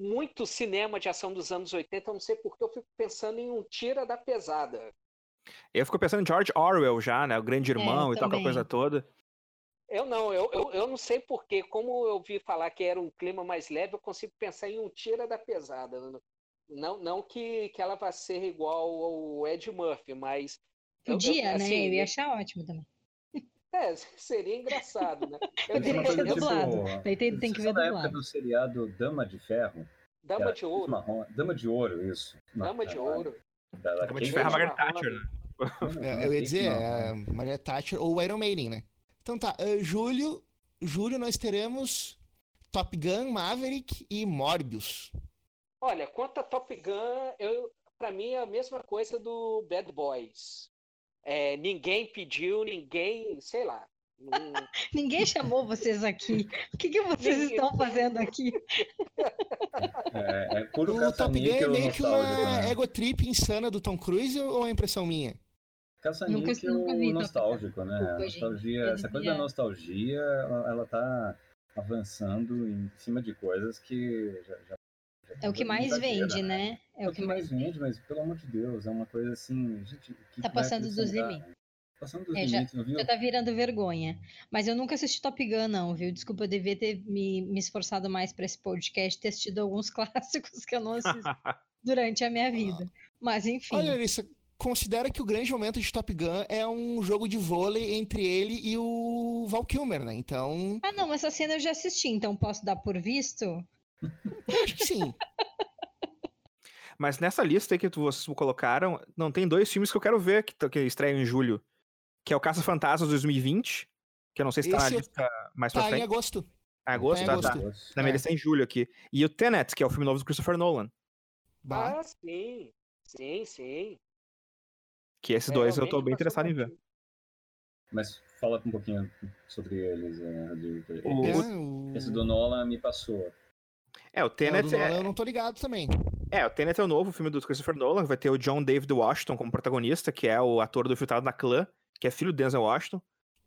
muito cinema de ação dos anos 80, eu não sei porque eu fico pensando em um tira da pesada. Eu fico pensando em George Orwell já, né? O grande é, irmão é, e tal, aquela coisa toda. Eu não, eu, eu, eu não sei porquê. Como eu vi falar que era um clima mais leve, eu consigo pensar em um tira da pesada. Não, não que, que ela vá ser igual ao Ed Murphy, mas. Podia, eu, eu, né? assim, né? Eu ia achar ótimo também. É, <laughs> seria engraçado, né? Eu teria que ver dublado. Daí tem, tem que ver dublado. Na época do seriado Dama de Ferro. Dama de Ouro. Marrom, Dama de Ouro, isso. Dama de Ouro. Da, Dama de Ferro é Margaret Thatcher, né? É, eu ia dizer, é Margaret Thatcher ou Iron Maiden, né? Então tá, uh, julho, julho nós teremos Top Gun, Maverick e Morbius. Olha, quanto a Top Gun, eu, pra mim é a mesma coisa do Bad Boys. É, ninguém pediu, ninguém, sei lá. Não... <laughs> ninguém chamou vocês aqui. O que, que vocês ninguém... estão fazendo aqui? <laughs> É, é puro o Top Gun é meio que uma ego trip insana do Tom Cruise ou é impressão minha? Caça-níquel nostálgico, né? A nostalgia, essa coisa da nostalgia, ela, ela tá avançando em cima de coisas que já, já é o que mais vende, né? É, é o que mais vende, mas pelo amor de Deus, é uma coisa assim. Gente, tá passando dos limites. Passando dos é, limites, já, viu? Já tá virando vergonha. Mas eu nunca assisti Top Gun, não, viu? Desculpa, eu devia ter me, me esforçado mais para esse podcast, ter assistido alguns <laughs> clássicos que eu não assisti <laughs> durante a minha vida. Mas enfim. Olha, Alissa, considera que o grande momento de Top Gun é um jogo de vôlei entre ele e o Val Kilmer, né? Então. Ah, não, essa cena eu já assisti, então posso dar por visto? Acho que sim. Mas nessa lista aí que vocês colocaram, não tem dois filmes que eu quero ver que, que estreiam em julho. Que é o Caça Fantasmas 2020, que eu não sei se tá Esse na lista mais tá pra frente. em agosto. É agosto, tá, tá. Na minha lista é em julho aqui. E o Tenet, que é o filme novo do Christopher Nolan. Ah, sim. Sim, sim. Que esses é, dois eu tô bem interessado em ver. Mas fala um pouquinho sobre eles, né, o... É, Esse do Nolan me passou. É, o Tenet é... Eu não tô ligado também. É, o Tenet é o novo filme do Christopher Nolan, vai ter o John David Washington como protagonista, que é o ator do Filtrado na Clã, que é filho do Denzel Washington.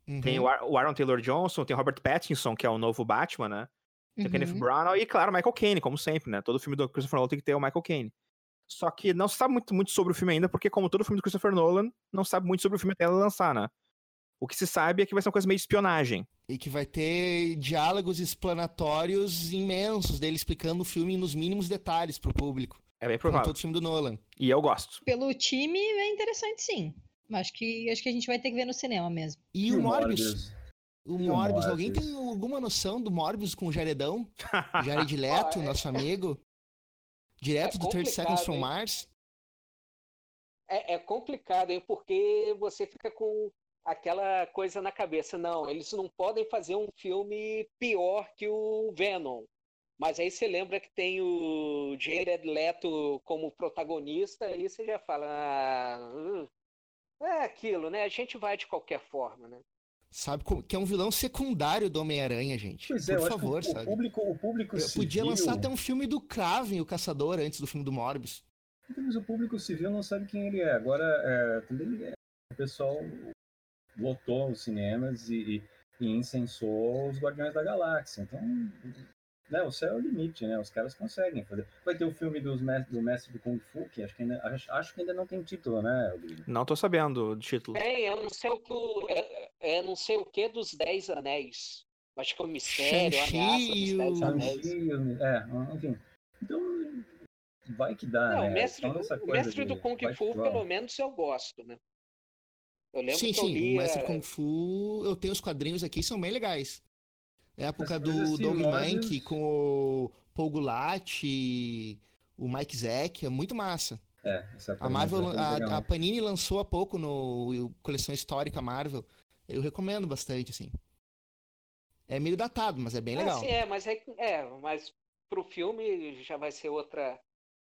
Uhum. Tem o, Ar o Aaron Taylor Johnson, tem o Robert Pattinson, que é o novo Batman, né? Tem uhum. o Kenneth uhum. Branagh e, claro, Michael Caine, como sempre, né? Todo filme do Christopher Nolan tem que ter o Michael Caine. Só que não se sabe muito, muito sobre o filme ainda, porque como todo filme do Christopher Nolan, não sabe muito sobre o filme até ele lançar, né? O que se sabe é que vai ser uma coisa meio de espionagem. E que vai ter diálogos explanatórios imensos dele explicando o filme nos mínimos detalhes pro público. É bem provável. todo filme do Nolan. E eu gosto. Pelo time é interessante sim. Acho que, acho que a gente vai ter que ver no cinema mesmo. E, e o Morbius? O Morbius. Alguém tem alguma noção do Morbius com o Jaredão? <laughs> Jared Leto, nosso amigo? Direto é do 30 Seconds from Mars? É, é complicado, hein? Porque você fica com aquela coisa na cabeça. Não, eles não podem fazer um filme pior que o Venom. Mas aí você lembra que tem o Jared Leto como protagonista, aí você já fala. Ah, é aquilo, né? A gente vai de qualquer forma, né? Sabe que é um vilão secundário do Homem-Aranha, gente. Pois é, Por favor, o, sabe? O público, o público civil... Podia lançar até um filme do Kraven, o Caçador, antes do filme do Morbius. Mas o público civil não sabe quem ele é. Agora, é, também é, o pessoal lotou os cinemas e, e, e incensou os Guardiões da Galáxia. Então, né, o céu é o limite, né? Os caras conseguem fazer. Vai ter o filme dos mestre, do mestre do Kung Fu, que acho que ainda, acho, acho que ainda não tem título, né? Não tô sabendo do título. É, eu não sei o que. é não sei o que dos Dez Anéis. Acho que é o mistério, a ameaça dos Dez Anéis. É, enfim. Então, vai que dá, Não, né? o mestre, Então, essa o mestre do Kung Fu, pelo menos, eu gosto, né? Eu lembro Sim, que eu sim, lia... o Mestre Kung Fu, eu tenho os quadrinhos aqui, são bem legais. Época As coisas do Doug sinuosas- Mank com o Paul e o Mike Zack, é muito massa. É, essa A Marvel, legal. a, a Panini lançou há pouco no coleção histórica Marvel. Eu recomendo bastante, assim. É meio datado, mas é bem legal. Ah, sim, é, mas é, é, mas pro filme já vai ser outra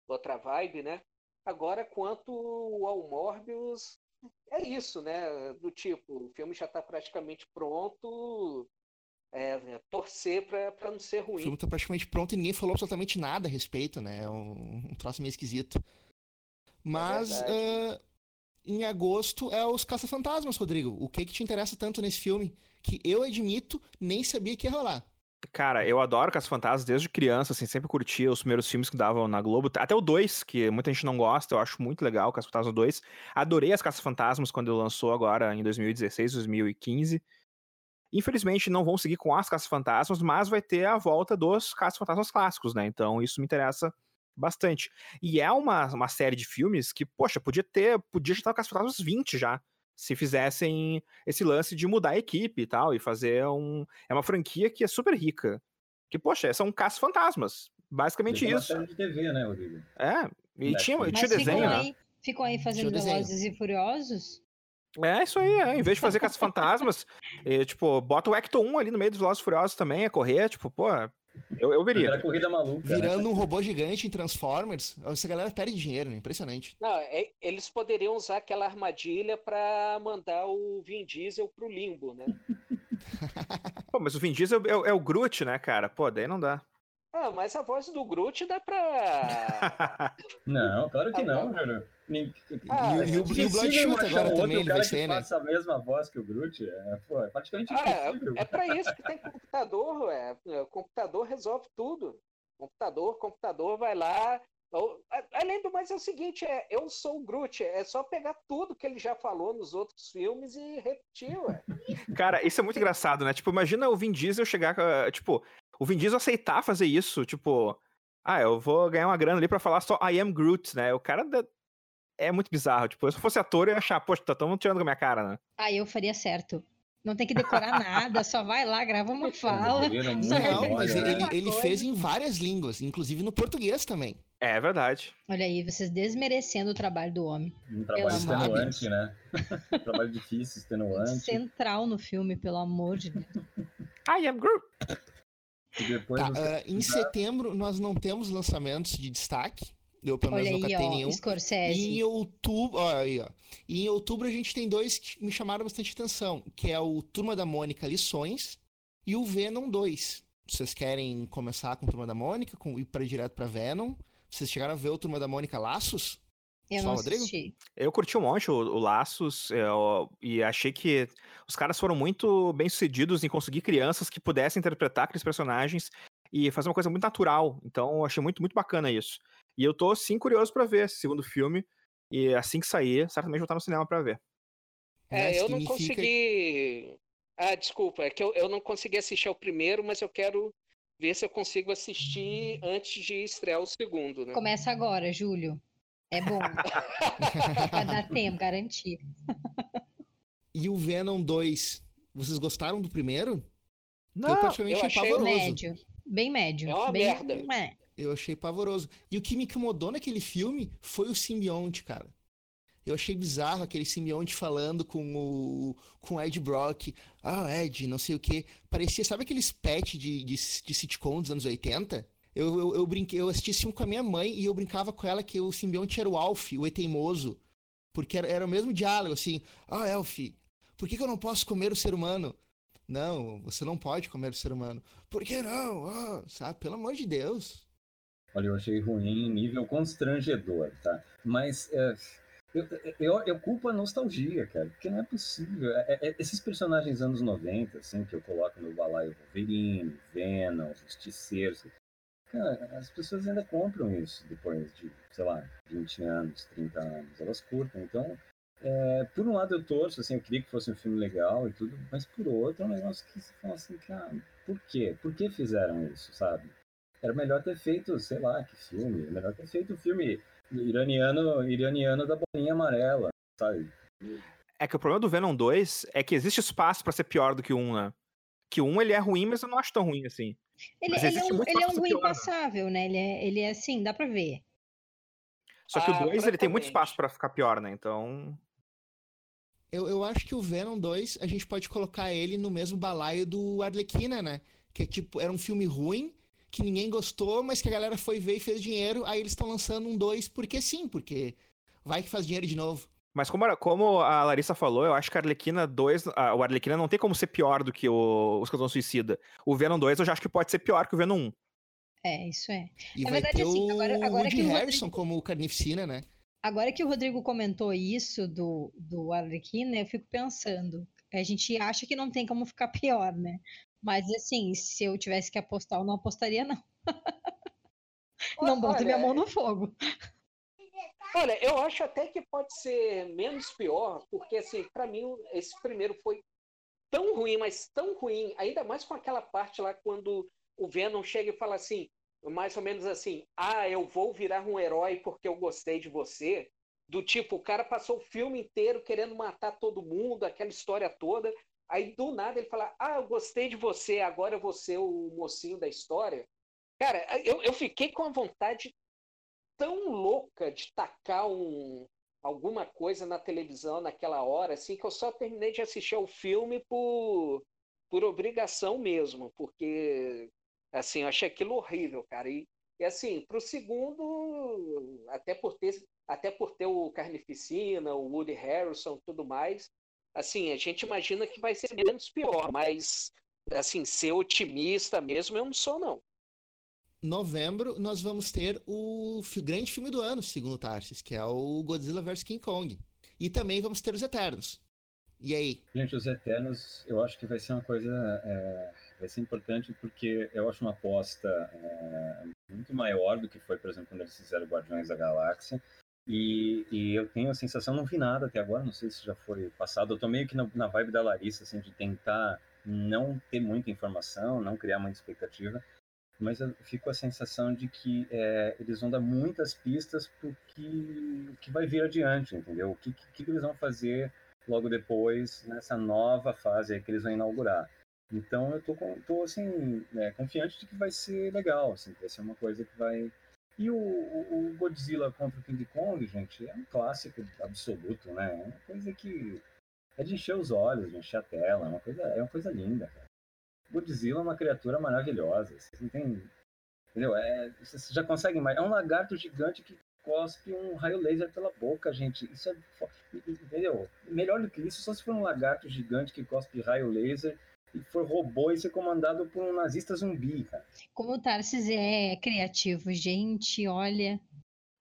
outra vibe, né? Agora, quanto ao Morbius, é isso, né? Do tipo, o filme já tá praticamente pronto, é, né, torcer pra, pra não ser O ruim. filme tá praticamente pronto e ninguém falou absolutamente nada a respeito, né? É um, um troço meio esquisito. Mas verdade. ah, em agosto é os Caça-Fantasmas, Rodrigo. O que que te interessa tanto nesse filme? Que eu admito, nem sabia que ia rolar. Cara, eu adoro Caça Fantasmas desde criança, assim, sempre curtia os primeiros filmes que davam na Globo. Até o 2, que muita gente não gosta, eu acho muito legal, Caça Fantasmas 2. Adorei as Caça Fantasmas quando lançou agora em 2016, 2015. Infelizmente não vão seguir com as Caça Fantasmas, mas vai ter a volta dos Caça Fantasmas clássicos, né? Então isso me interessa bastante. E é uma, uma série de filmes que, poxa, podia ter, podia estar Caça Fantasmas 20 já. Se fizessem esse lance de mudar a equipe e tal, e fazer um. É uma franquia que é super rica. Que, poxa, são caça-fantasmas. Basicamente Tem uma isso. de TV, né? É. E Netflix. tinha, Mas tinha Mas desenho, ficam né? aí, ficam aí fazendo. Velozes e Furiosos? É isso aí, é. Em vez de fazer <laughs> caça-fantasmas, eh, tipo, bota o Ecto 1 ali no meio dos Velozes e Furiosos também, a correr, tipo, pô, eu, eu veria. Era corrida maluca. né? Virando um robô gigante em Transformers, essa galera perde dinheiro, né? Impressionante. Não, é- eles poderiam usar aquela armadilha pra mandar o Vin Diesel pro limbo, né? <laughs> Pô, mas o Vin Diesel é, o- é o Groot, né, cara? Pô, daí não dá. Ah, mas a voz do Groot dá pra. <laughs> Não, claro que Ah, não, não. Júlio. Ah, E o- é e o- Bloodshot agora outro também, ele cara vai ser, né? a mesma voz que o Groot. É, pô, é praticamente Ah, impossível. é, é pra isso que tem computador, ué. O computador resolve tudo. Computador, computador vai lá. Além do mais, é o seguinte: é, eu sou o Groot, é só pegar tudo que ele já falou nos outros filmes e repetir, ué. <laughs> Cara, isso é muito engraçado, né? Tipo, imagina o Vin Diesel chegar, com a- tipo, o Vin Diesel aceitar fazer isso, tipo, ah, eu vou ganhar uma grana ali pra falar só I am Groot, né? O cara da- é muito bizarro, tipo, se eu fosse ator eu ia achar, poxa, tá todo mundo tirando com a minha cara, né? Aí eu faria certo. Não tem que decorar <laughs> nada, só vai lá, grava uma fala. Não, mas né? ele, ele fez em várias línguas, inclusive no português também. É verdade. Olha aí, vocês desmerecendo o trabalho do homem. Um trabalho extenuante, né? <laughs> um trabalho difícil, extenuante. Central no filme, pelo amor de Deus. I am Groot. Tá, ah, em setembro nós não temos lançamentos de destaque. Eu pelo menos Olha nunca aí, tenho ó, nenhum. E Scorsese. em outubro, ó, aí, ó. E em outubro a gente tem dois que me chamaram bastante atenção, que é o Turma da Mônica Lições e o Venom 2. Vocês querem começar com Turma da Mônica, com ir para direto para Venom? Vocês chegaram a ver o Turma da Mônica Laços? Eu Só, não Rodrigo? assisti. Eu curti um monte o, o Laços eu- e achei que os caras foram muito bem sucedidos em conseguir crianças que pudessem interpretar aqueles personagens e fazer uma coisa muito natural. Então eu achei muito, muito bacana isso. E eu tô, sim, curioso pra ver esse segundo filme. E assim que sair, certamente vou estar no cinema pra ver. É, Né? eu não consegui. Ah, desculpa, é que eu, eu não consegui assistir ao primeiro, mas eu quero ver se eu consigo assistir antes de estrear o segundo, né? Começa agora, Júlio. É bom. <laughs> Vai dar tempo, garantir. E o Venom 2, vocês gostaram do primeiro? Não, eu eu achei achei pavoroso. Médio. Bem médio. É uma bem... merda. É. Eu achei pavoroso. E o que me incomodou naquele filme foi o simbionte, cara. Eu achei bizarro aquele simbionte falando com o com o Ed Brock. Ah, Ed, não sei o quê. Parecia, sabe aqueles pet de, de, de sitcom dos anos 80? Eu, eu, eu brinquei, eu assisti esse filme com a minha mãe e eu brincava com ela que o simbionte era o Alf, o eteimoso. Porque era, era o mesmo diálogo, assim. Ah, Elf, por que, que eu não posso comer o ser humano? Não, você não pode comer ser humano. Por que não? Ah, sabe, pelo amor de Deus. Olha, eu achei ruim em nível constrangedor, tá? Mas é, eu, eu, eu culpo a nostalgia, cara, porque não é possível. É- é- esses personagens anos 90, assim, que eu coloco no balaio Wolverine, Venom, Justiceiros, cara, as pessoas ainda compram isso depois de, sei lá, 20 anos, 30 anos. Elas curtem. Então, é, por um lado eu torço, assim, eu queria que fosse um filme legal e tudo, mas por outro é um negócio que você fala assim, cara, por quê? Por que fizeram isso, sabe? Era melhor ter feito, sei lá, que filme, melhor ter feito o um filme iraniano, iraniano da bolinha amarela, sabe? É que o problema do Venom 2 é que existe espaço para ser pior do que o 1, né? Que o 1 ele é ruim, mas eu não acho tão ruim assim. Ele, ele é um, ele é um ruim pior, passável, né? Ele é, ele é assim, dá pra ver. Só que ah, o 2 ele tem muito espaço para ficar pior, né? Então. Eu, eu acho que o Venom 2, a gente pode colocar ele no mesmo balaio do Arlequina, né? Que é tipo, era um filme ruim, que ninguém gostou, mas que a galera foi ver e fez dinheiro, aí eles estão lançando um 2 porque sim, porque vai que faz dinheiro de novo. Mas como, como a Larissa falou, eu acho que a Arlequina 2, a, o Arlequina não tem como ser pior do que o, o Esquadrão Suicida. O Venom 2 eu já acho que pode ser pior que o Venom 1. É, isso é. E Na vai verdade, ter assim, agora, agora Woody que Harrison Rodrigo... como Carnificina, né? Agora que o Rodrigo comentou isso do, do Arlequina, eu fico pensando. A gente acha que não tem como ficar pior, né? Mas assim, se eu tivesse que apostar, eu não apostaria, não. não boto minha mão no fogo. Olha, eu acho até que pode ser menos pior, porque assim, para mim esse primeiro foi tão ruim, mas tão ruim, ainda mais com aquela parte lá quando o Venom chega e fala assim, mais ou menos assim: ah, eu vou virar um herói porque eu gostei de você. Do tipo, o cara passou o filme inteiro querendo matar todo mundo, aquela história toda. Aí do nada ele fala: ah, eu gostei de você, agora eu vou ser o mocinho da história. Cara, eu, eu fiquei com a vontade tão louca de tacar um, alguma coisa na televisão naquela hora, assim, que eu só terminei de assistir ao filme por, por obrigação mesmo, porque Assim, eu achei aquilo horrível, cara. E, e assim, pro segundo, até por ter, até por ter o Carnificina, o Woody Harrison tudo mais, assim, a gente imagina que vai ser menos pior, mas assim, ser otimista mesmo eu não sou, não. Novembro, nós vamos ter o grande filme do ano, segundo o Tarsis, que é o Godzilla vs King Kong. E também vamos ter os Eternos. E aí? Gente, os Eternos, eu acho que vai ser uma coisa é, vai ser importante porque eu acho uma aposta é, muito maior do que foi, por exemplo, quando eles fizeram Guardiões da Galáxia. E, e, eu tenho a sensação, não vi nada até agora, não sei se já foi passado. Eu tô meio que na, na vibe da Larissa, assim, de tentar não ter muita informação, não criar muita expectativa, mas eu fico a sensação de que é, eles vão dar muitas pistas pro que, que vai vir adiante, entendeu? O que, que, que eles vão fazer logo depois nessa nova fase que eles vão inaugurar. Então eu tô, tô assim, é, confiante de que vai ser legal, assim, vai ser uma coisa que vai. E o, o, o, Godzilla contra o King Kong, gente, é um clássico absoluto, né? É uma coisa que é de encher os olhos, de encher a tela, é uma coisa, é uma coisa linda, cara. Godzilla é uma criatura maravilhosa, vocês não tem. Entendeu? É, vocês já conseguem mais. É um lagarto gigante que cospe um raio laser pela boca, gente. Isso é. Entendeu? Melhor do que isso, só se for um lagarto gigante que cospe raio laser e for robô e ser comandado por um nazista zumbi, cara. Como o Tarsis é criativo, gente, olha.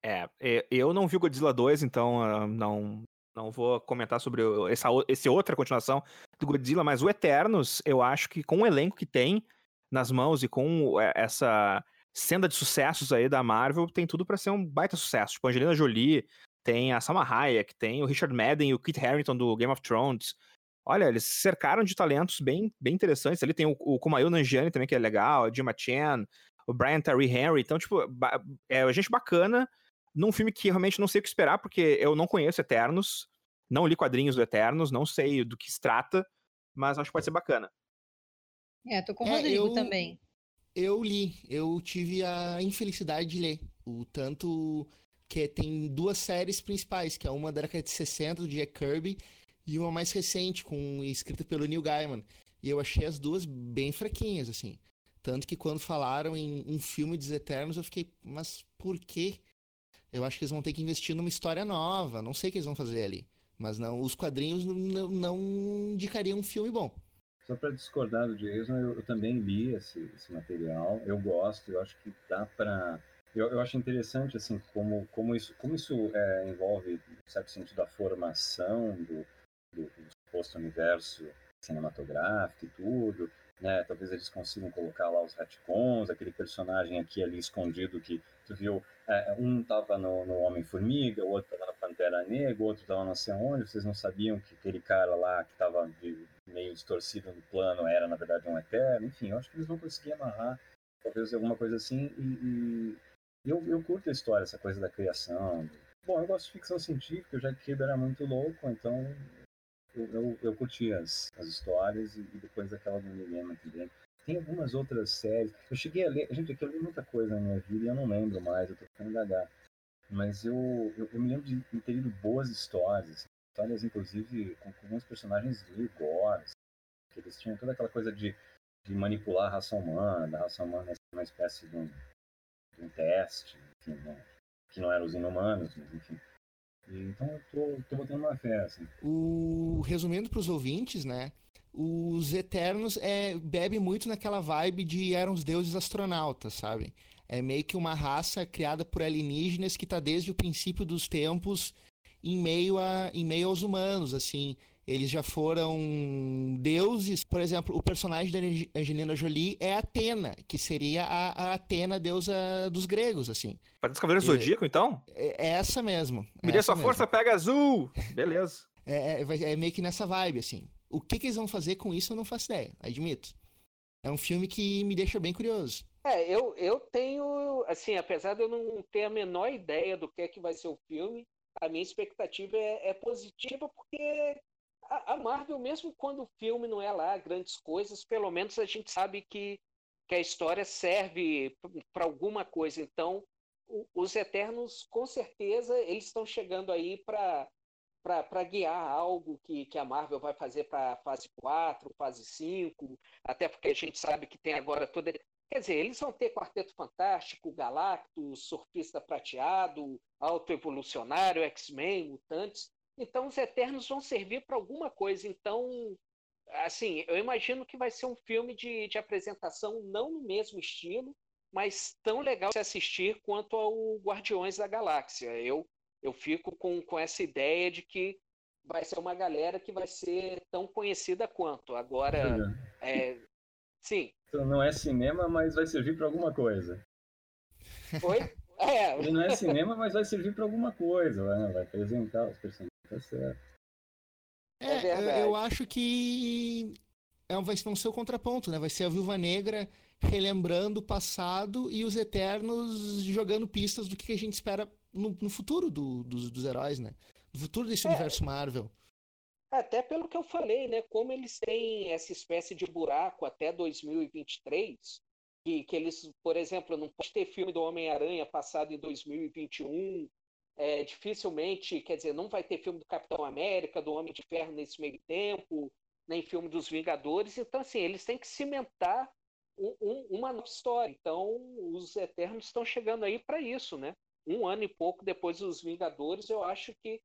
É, eu não vi Godzilla 2, então ah, não, não vou comentar sobre essa, essa outra continuação do Godzilla, mas o Eternos, eu acho que com o elenco que tem nas mãos e com é, essa senda de sucessos aí da Marvel, tem tudo para ser um baita sucesso. Tipo, a Angelina Jolie, tem a Salma Hayek, tem o Richard Madden e o Kit Harington do Game of Thrones. Olha, eles cercaram de talentos bem, bem interessantes. Ali tem o, o Kumail Nanjiani também, que é legal, a Dima Chen, o Brian Terry Henry. Então, tipo, é gente bacana num filme que realmente não sei o que esperar, porque eu não conheço Eternos, não li quadrinhos do Eternos, não sei do que se trata, mas acho que pode ser bacana. É, tô com o é, Rodrigo eu, também. Eu li, eu tive a infelicidade de ler. O tanto que tem duas séries principais, que é uma da década de 60 do Jack Kirby e uma mais recente, com escrita pelo Neil Gaiman. E eu achei as duas bem fraquinhas, assim. Tanto que quando falaram em um filme dos Eternos, eu fiquei, mas por quê? Eu acho que eles vão ter que investir numa história nova. Não sei o que eles vão fazer ali. Mas não, os quadrinhos não, não indicariam um filme bom. Só para discordar do Jason, eu, eu também li esse, esse, material. Eu gosto, eu acho que dá para. Eu, eu, acho interessante assim como, como isso, como isso é, envolve, em certo sentido, a formação do, do, do suposto universo cinematográfico e tudo, né? Talvez eles consigam colocar lá os retcons, aquele personagem aqui ali escondido que tu viu, é, um tava no, no Homem-Formiga, o outro tava Pantera Negra, outro estava não sei onde, vocês não sabiam que aquele cara lá que estava meio distorcido no plano era, na verdade, um Eterno. Enfim, eu acho que eles vão conseguir amarrar, talvez alguma coisa assim. E, e eu, eu curto a história, essa coisa da criação. Bom, eu gosto de ficção científica, já que Kirby era muito louco, então eu, eu, eu curti as, as histórias e, e depois aquela do Guilherme também. Tem algumas outras séries. Eu cheguei a ler. Gente, aqui eu li muita coisa na minha vida e eu não lembro mais, eu tô ficando gaga. Mas eu, eu, eu, me lembro de ter lido boas histórias. Histórias, inclusive, com, com alguns personagens meio gore. Que eles tinham toda aquela coisa de, de manipular a raça humana, da raça humana ser uma espécie de um, de um teste, enfim, né? que não eram os inumanos, mas enfim. Então eu tô, tô botando uma fé, assim. O, resumindo para os ouvintes, né? os Eternos é, bebe muito naquela vibe de eram os deuses astronautas, sabe? É meio que uma raça criada por alienígenas que está desde o princípio dos tempos em meio, a, em meio aos humanos, assim. Eles já foram deuses. Por exemplo, o personagem da Angelina Jolie é Atena, que seria a, a Atena, deusa dos gregos, assim. Parece Cavaleiro Zodíaco, então? É, é, essa mesmo. Me é dê sua mesmo. força, pega azul! Beleza. É, é, é, meio que nessa vibe, assim. O que, que eles vão fazer com isso eu não faço ideia, admito. É um filme que me deixa bem curioso. É, eu, eu tenho, assim, apesar de eu não ter a menor ideia do que é que vai ser o filme, a minha expectativa é, é positiva porque a, Marvel, mesmo quando o filme não é lá grandes coisas, pelo menos a gente sabe que, que a história serve para alguma coisa. Então, o, os Eternos, com certeza, eles estão chegando aí para para guiar algo que, que a Marvel vai fazer para fase 4, fase 5, até porque a gente sabe que tem agora toda. Quer dizer, eles vão ter Quarteto Fantástico, Galactus, Surfista Prateado, Autoevolucionário, X-Men, Mutantes. Então, os Eternos vão servir para alguma coisa. Então, assim, eu imagino que vai ser um filme de, de apresentação não no mesmo estilo, mas tão legal de assistir quanto ao Guardiões da Galáxia. Eu eu fico com, com essa ideia de que vai ser uma galera que vai ser tão conhecida quanto. Agora, é, sim. Então não é cinema, mas vai servir para alguma coisa. Oi? É. Ele não é cinema, mas vai servir para alguma coisa, né? vai apresentar os personagens, tá certo. É, é eu acho que é, vai ser o contraponto, né? Vai ser a Viúva Negra relembrando o passado e os Eternos jogando pistas do que a gente espera no, no futuro do, dos, dos heróis, né? No futuro desse é, universo Marvel. Até pelo que eu falei, né? Como eles têm essa espécie de buraco até 2023, que, que eles, por exemplo, não pode ter filme do Homem-Aranha passado em 2021, é, dificilmente, quer dizer, não vai ter filme do Capitão América, do Homem de Ferro nesse meio tempo, nem filme dos Vingadores. Então, assim, eles têm que cimentar um, um, uma nova história. Então, os Eternos estão chegando aí para isso, né? um ano e pouco depois dos Vingadores, eu acho que,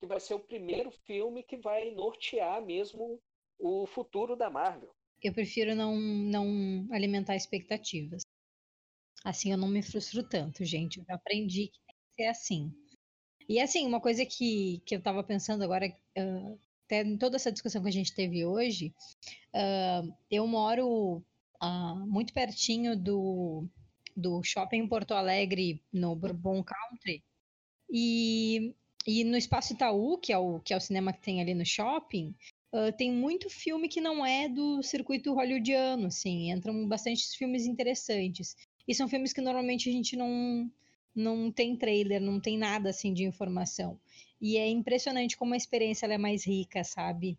que vai ser o primeiro filme que vai nortear mesmo o futuro da Marvel. Eu prefiro não, não alimentar expectativas. Assim eu não me frustro tanto, gente. Eu aprendi que tem que ser assim. E assim, uma coisa que, que eu tava pensando agora, uh, até em toda essa discussão que a gente teve hoje, uh, eu moro uh, muito pertinho do, do shopping em Porto Alegre, no Bourbon Country. E, e no Espaço Itaú, que é, o, que é o cinema que tem ali no shopping, uh, tem muito filme que não é do circuito hollywoodiano, assim. Entram bastante filmes interessantes. E são filmes que normalmente a gente não, não tem trailer, não tem nada assim de informação. E é impressionante como a experiência é mais rica, sabe?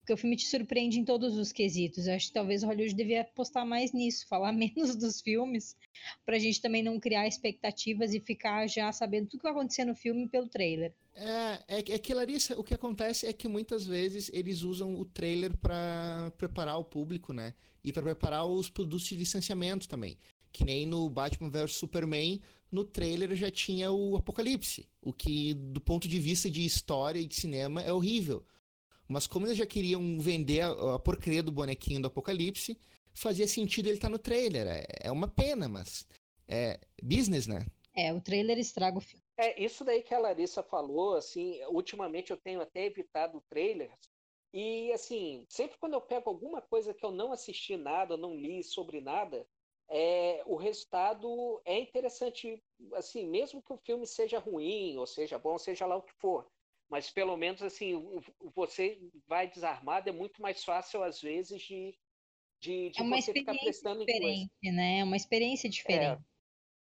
Porque o filme te surpreende em todos os quesitos. Eu acho que talvez o Hollywood devia apostar mais nisso, <laughs> falar menos dos filmes, para a gente também não criar expectativas e ficar já sabendo tudo que vai acontecer no filme pelo trailer. É, é, é que, Larissa, o que acontece é que muitas vezes eles usam o trailer para preparar o público, né? E para preparar os produtos de licenciamento também. Que nem no Batman vs Superman, no trailer já tinha o Apocalipse. O que, do ponto de vista de história e de cinema, é horrível. Mas como eles já queriam vender a, a porcaria do bonequinho do Apocalipse, fazia sentido ele estar tá no trailer. É, é uma pena, mas é business, né? É, o trailer estraga o filme. É, isso daí que a Larissa falou, assim, ultimamente eu tenho até evitado trailers. E, assim, sempre quando eu pego alguma coisa que eu não assisti nada, não li sobre nada, é, o resultado é interessante, assim, mesmo que o filme seja ruim, ou seja bom, seja lá o que for. Mas pelo menos assim, você vai desarmado, é muito mais fácil, às vezes, de, de, de é uma você ficar prestando diferente, né? É uma experiência diferente. É.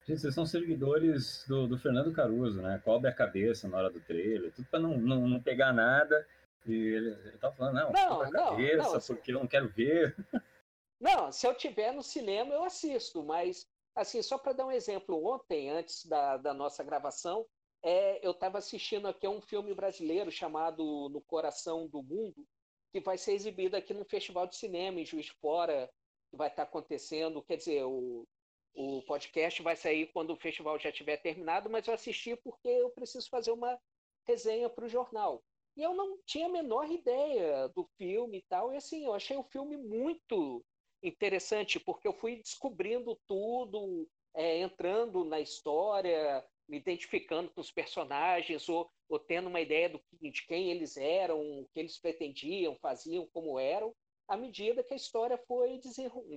Gente, vocês são seguidores do, do, Fernando Caruso, né? Cobre a cabeça na hora do trailer, tudo para não, não, não pegar nada. E ele, ele tava falando, não, não, a cabeça, não, assim porque eu não quero ver. <laughs> Não, se eu tiver no cinema, eu assisto, mas, assim, só para dar um exemplo, ontem, antes da, da nossa gravação, é, eu estava assistindo aqui um filme brasileiro chamado No Coração do Mundo, que vai ser exibido aqui no Festival de Cinema em Juiz de Fora, que vai estar tá acontecendo, quer dizer, o, o podcast vai sair quando o festival já tiver terminado, mas eu assisti porque eu preciso fazer uma resenha para o jornal. E eu não tinha a menor ideia do filme e tal, e assim, eu achei o filme muito interessante, porque eu fui descobrindo tudo, é, entrando na história, me identificando com os personagens, ou, ou tendo uma ideia do, de quem eles eram, o que eles pretendiam, faziam, como eram, à medida que a história foi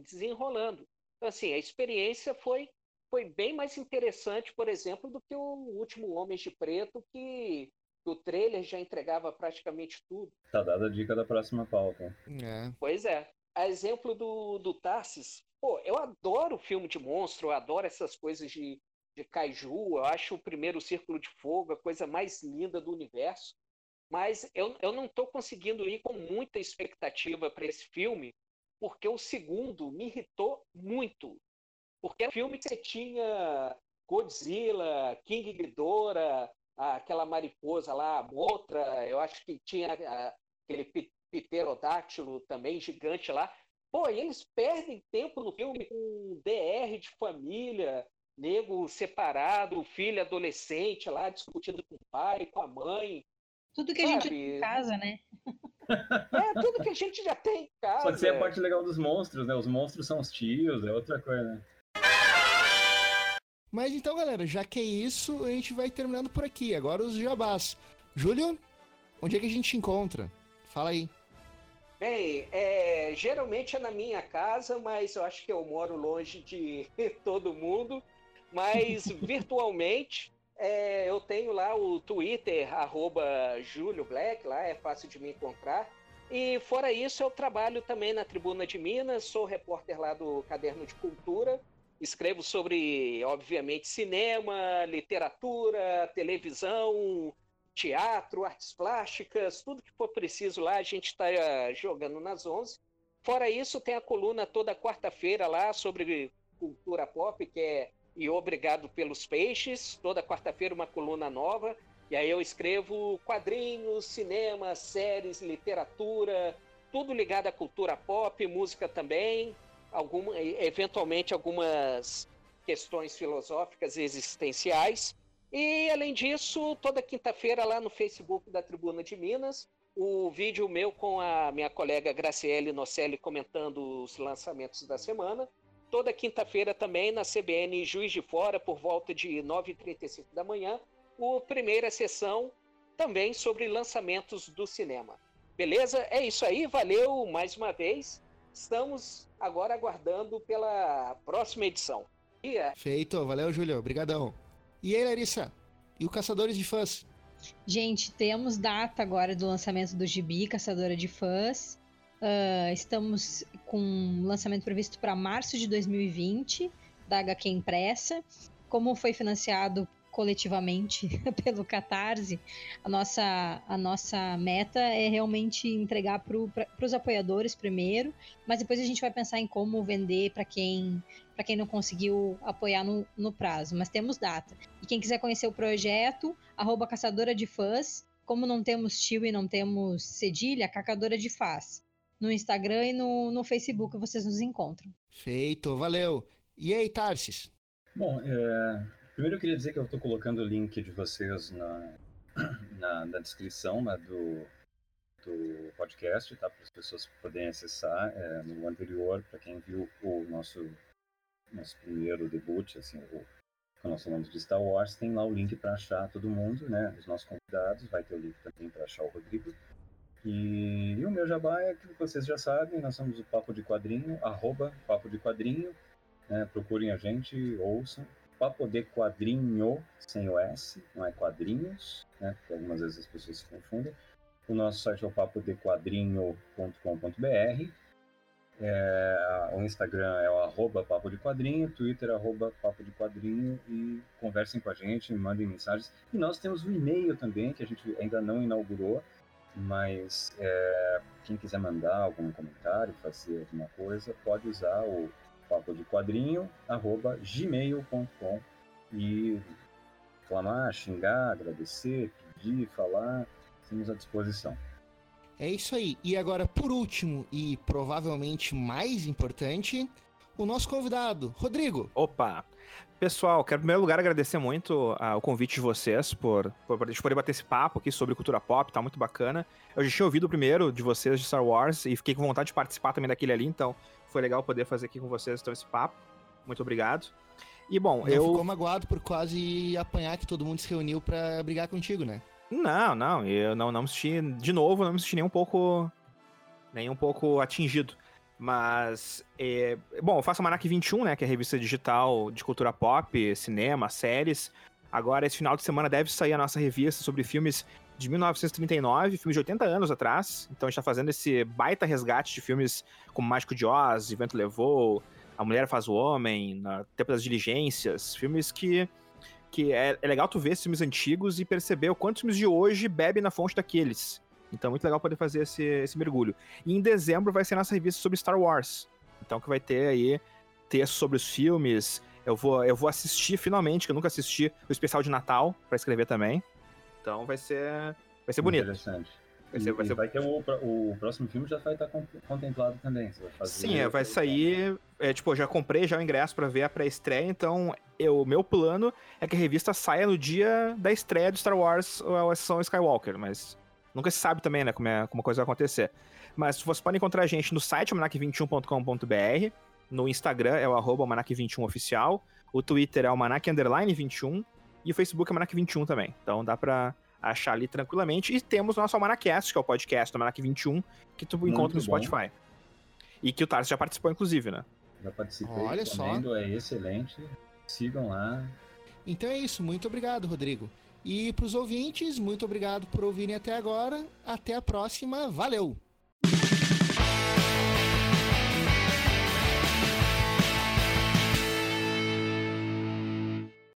desenrolando. Então, assim, a experiência foi, foi bem mais interessante, por exemplo, do que o último Homens de Preto, que o trailer já entregava praticamente tudo. Tá dada a dica da próxima pauta. É. Pois é. A exemplo do, do Tarsis, pô, eu adoro filme de monstro, eu adoro essas coisas de, de kaiju, eu acho o primeiro Círculo de Fogo a coisa mais linda do universo, mas eu, eu não estou conseguindo ir com muita expectativa para esse filme, porque o segundo me irritou muito. Porque é filme que você tinha Godzilla, King Ghidorah, aquela mariposa lá, Motra, eu acho que tinha aquele pterodáctilo também gigante lá. Pô, eles perdem tempo no filme com DR de família, nego separado, filho adolescente lá discutindo com o pai, com a mãe. Tudo que a gente tem em casa, né? É, tudo que a gente já tem em casa. Só que é a parte legal dos monstros, né? Os monstros são os tios, é outra coisa, né? Mas então, galera, já que é isso, a gente vai terminando por aqui. Agora os jabás. Júlio, onde é que a gente encontra? Fala aí. Bem, é, geralmente é na minha casa, mas eu acho que eu moro longe de <laughs> todo mundo. Mas <laughs> virtualmente, é, eu tenho lá o Twitter, arroba Júlio Black, lá é fácil de me encontrar. E fora isso, eu trabalho também na Tribuna de Minas, sou repórter lá do Caderno de Cultura Escrevo sobre, obviamente, cinema, literatura, televisão, teatro, artes plásticas, tudo que for preciso lá, a gente está eh, jogando nas 11. Fora isso, tem a coluna toda quarta-feira lá sobre cultura pop, que é E Obrigado pelos Peixes. Toda quarta-feira, uma coluna nova. E aí eu escrevo quadrinhos, cinema, séries, literatura, tudo ligado à cultura pop, música também alguma, eventualmente algumas questões filosóficas e existenciais. E, além disso, toda quinta-feira lá no Facebook da Tribuna de Minas, o vídeo meu com a minha colega Graciele Nocelli comentando os lançamentos da semana. Toda quinta-feira também na CBN Juiz de Fora, por volta de 9h35 da manhã, o primeira sessão também sobre lançamentos do cinema. Beleza? É isso aí, valeu mais uma vez. Estamos agora aguardando pela próxima edição. Yeah. Feito, valeu, Júlio, obrigadão. E aí, Larissa? E o Caçadores de Fãs? Gente, temos data agora do lançamento do Gibi, Caçadora de Fãs. Uh, estamos com lançamento previsto para março de 2020, da HQ Impressa. Como foi financiado coletivamente <laughs> pelo Catarse, a nossa, a nossa meta é realmente entregar para os apoiadores primeiro, mas depois a gente vai pensar em como vender para quem para quem não conseguiu apoiar no, no prazo. Mas temos data. E quem quiser conhecer o projeto, arroba caçadora de fãs, como não temos tio e não temos cedilha, cacadora de faz. No Instagram e no, no Facebook vocês nos encontram. Feito, valeu. E aí, Tarsis? Bom, é, Primeiro eu queria dizer que eu estou colocando o link de vocês na, na, na descrição né, do, do podcast, tá? Para as pessoas poderem acessar. É, no anterior, para quem viu o nosso, nosso primeiro debut, assim, o, o nosso nome de Star Wars, tem lá o link para achar todo mundo, né? Os nossos convidados, vai ter o link também para achar o Rodrigo. E, e, o meu jabá é que vocês já sabem, nós somos o Papo de Quadrinho, arroba Papo de Quadrinho. né, procurem a gente, ouçam. Papo de Quadrinho, sem o S, não é quadrinhos, né, porque algumas vezes as pessoas se confundem. O nosso site é o papodequadrinho.com.br. É, o Instagram é o arroba papo de quadrinho, Twitter é arroba papo de quadrinho e conversem com a gente, mandem mensagens. E nós temos um e-mail também, que a gente ainda não inaugurou, mas é, quem quiser mandar algum comentário, fazer alguma coisa, pode usar o papo de quadrinho, arroba gmail.com e reclamar, xingar, agradecer, pedir, falar, estamos à disposição. É isso aí. E agora, por último e provavelmente mais importante, o nosso convidado, Rodrigo. Opa! Pessoal, quero em primeiro lugar agradecer muito uh, o convite de vocês por, por, por poder bater esse papo aqui sobre cultura pop, tá muito bacana. Eu já tinha ouvido o primeiro de vocês de Star Wars e fiquei com vontade de participar também daquele ali, então foi legal poder fazer aqui com vocês então, esse papo. Muito obrigado. E bom, Não eu. ficou magoado por quase apanhar que todo mundo se reuniu para brigar contigo, né? Não, não, eu não, não me senti, de novo, não me senti nem um pouco, nem um pouco atingido. Mas, é, bom, eu faço a Manac 21, né, que é a revista digital de cultura pop, cinema, séries. Agora, esse final de semana deve sair a nossa revista sobre filmes de 1939, filmes de 80 anos atrás. Então a gente tá fazendo esse baita resgate de filmes como Mágico de Oz, Vento Levou, A Mulher Faz o Homem, na Tempo das Diligências, filmes que que é, é, legal tu ver esses filmes antigos e perceber o quanto filmes de hoje bebem na fonte daqueles. Então é muito legal poder fazer esse, esse mergulho. E em dezembro vai ser nossa revista sobre Star Wars. Então que vai ter aí texto sobre os filmes. Eu vou, eu vou assistir finalmente, que eu nunca assisti, o especial de Natal para escrever também. Então vai ser vai ser bonito. Interessante. Vai, ser, vai, ser... vai ter o, o próximo filme já vai estar contemplado também. Sim, é, vai sair. É, tipo, já comprei já o ingresso para ver a pré-estreia, então o meu plano é que a revista saia no dia da estreia do Star Wars ou a Ascensão Skywalker, mas nunca se sabe também, né, como, é, como a coisa vai acontecer. Mas vocês podem encontrar a gente no site almanac21.com.br, no Instagram é o arroba almanac21oficial, o Twitter é o almanac21 e o Facebook é o almanac21 também. Então dá pra achar ali tranquilamente. E temos o nosso Almanacast, que é o podcast do Almanac 21, que tu Muito encontra no bom. Spotify. E que o Tarso já participou, inclusive, né? Já participei. Olha só. É excelente. Sigam lá. Então é isso. Muito obrigado, Rodrigo. E para os ouvintes, muito obrigado por ouvirem até agora. Até a próxima. Valeu!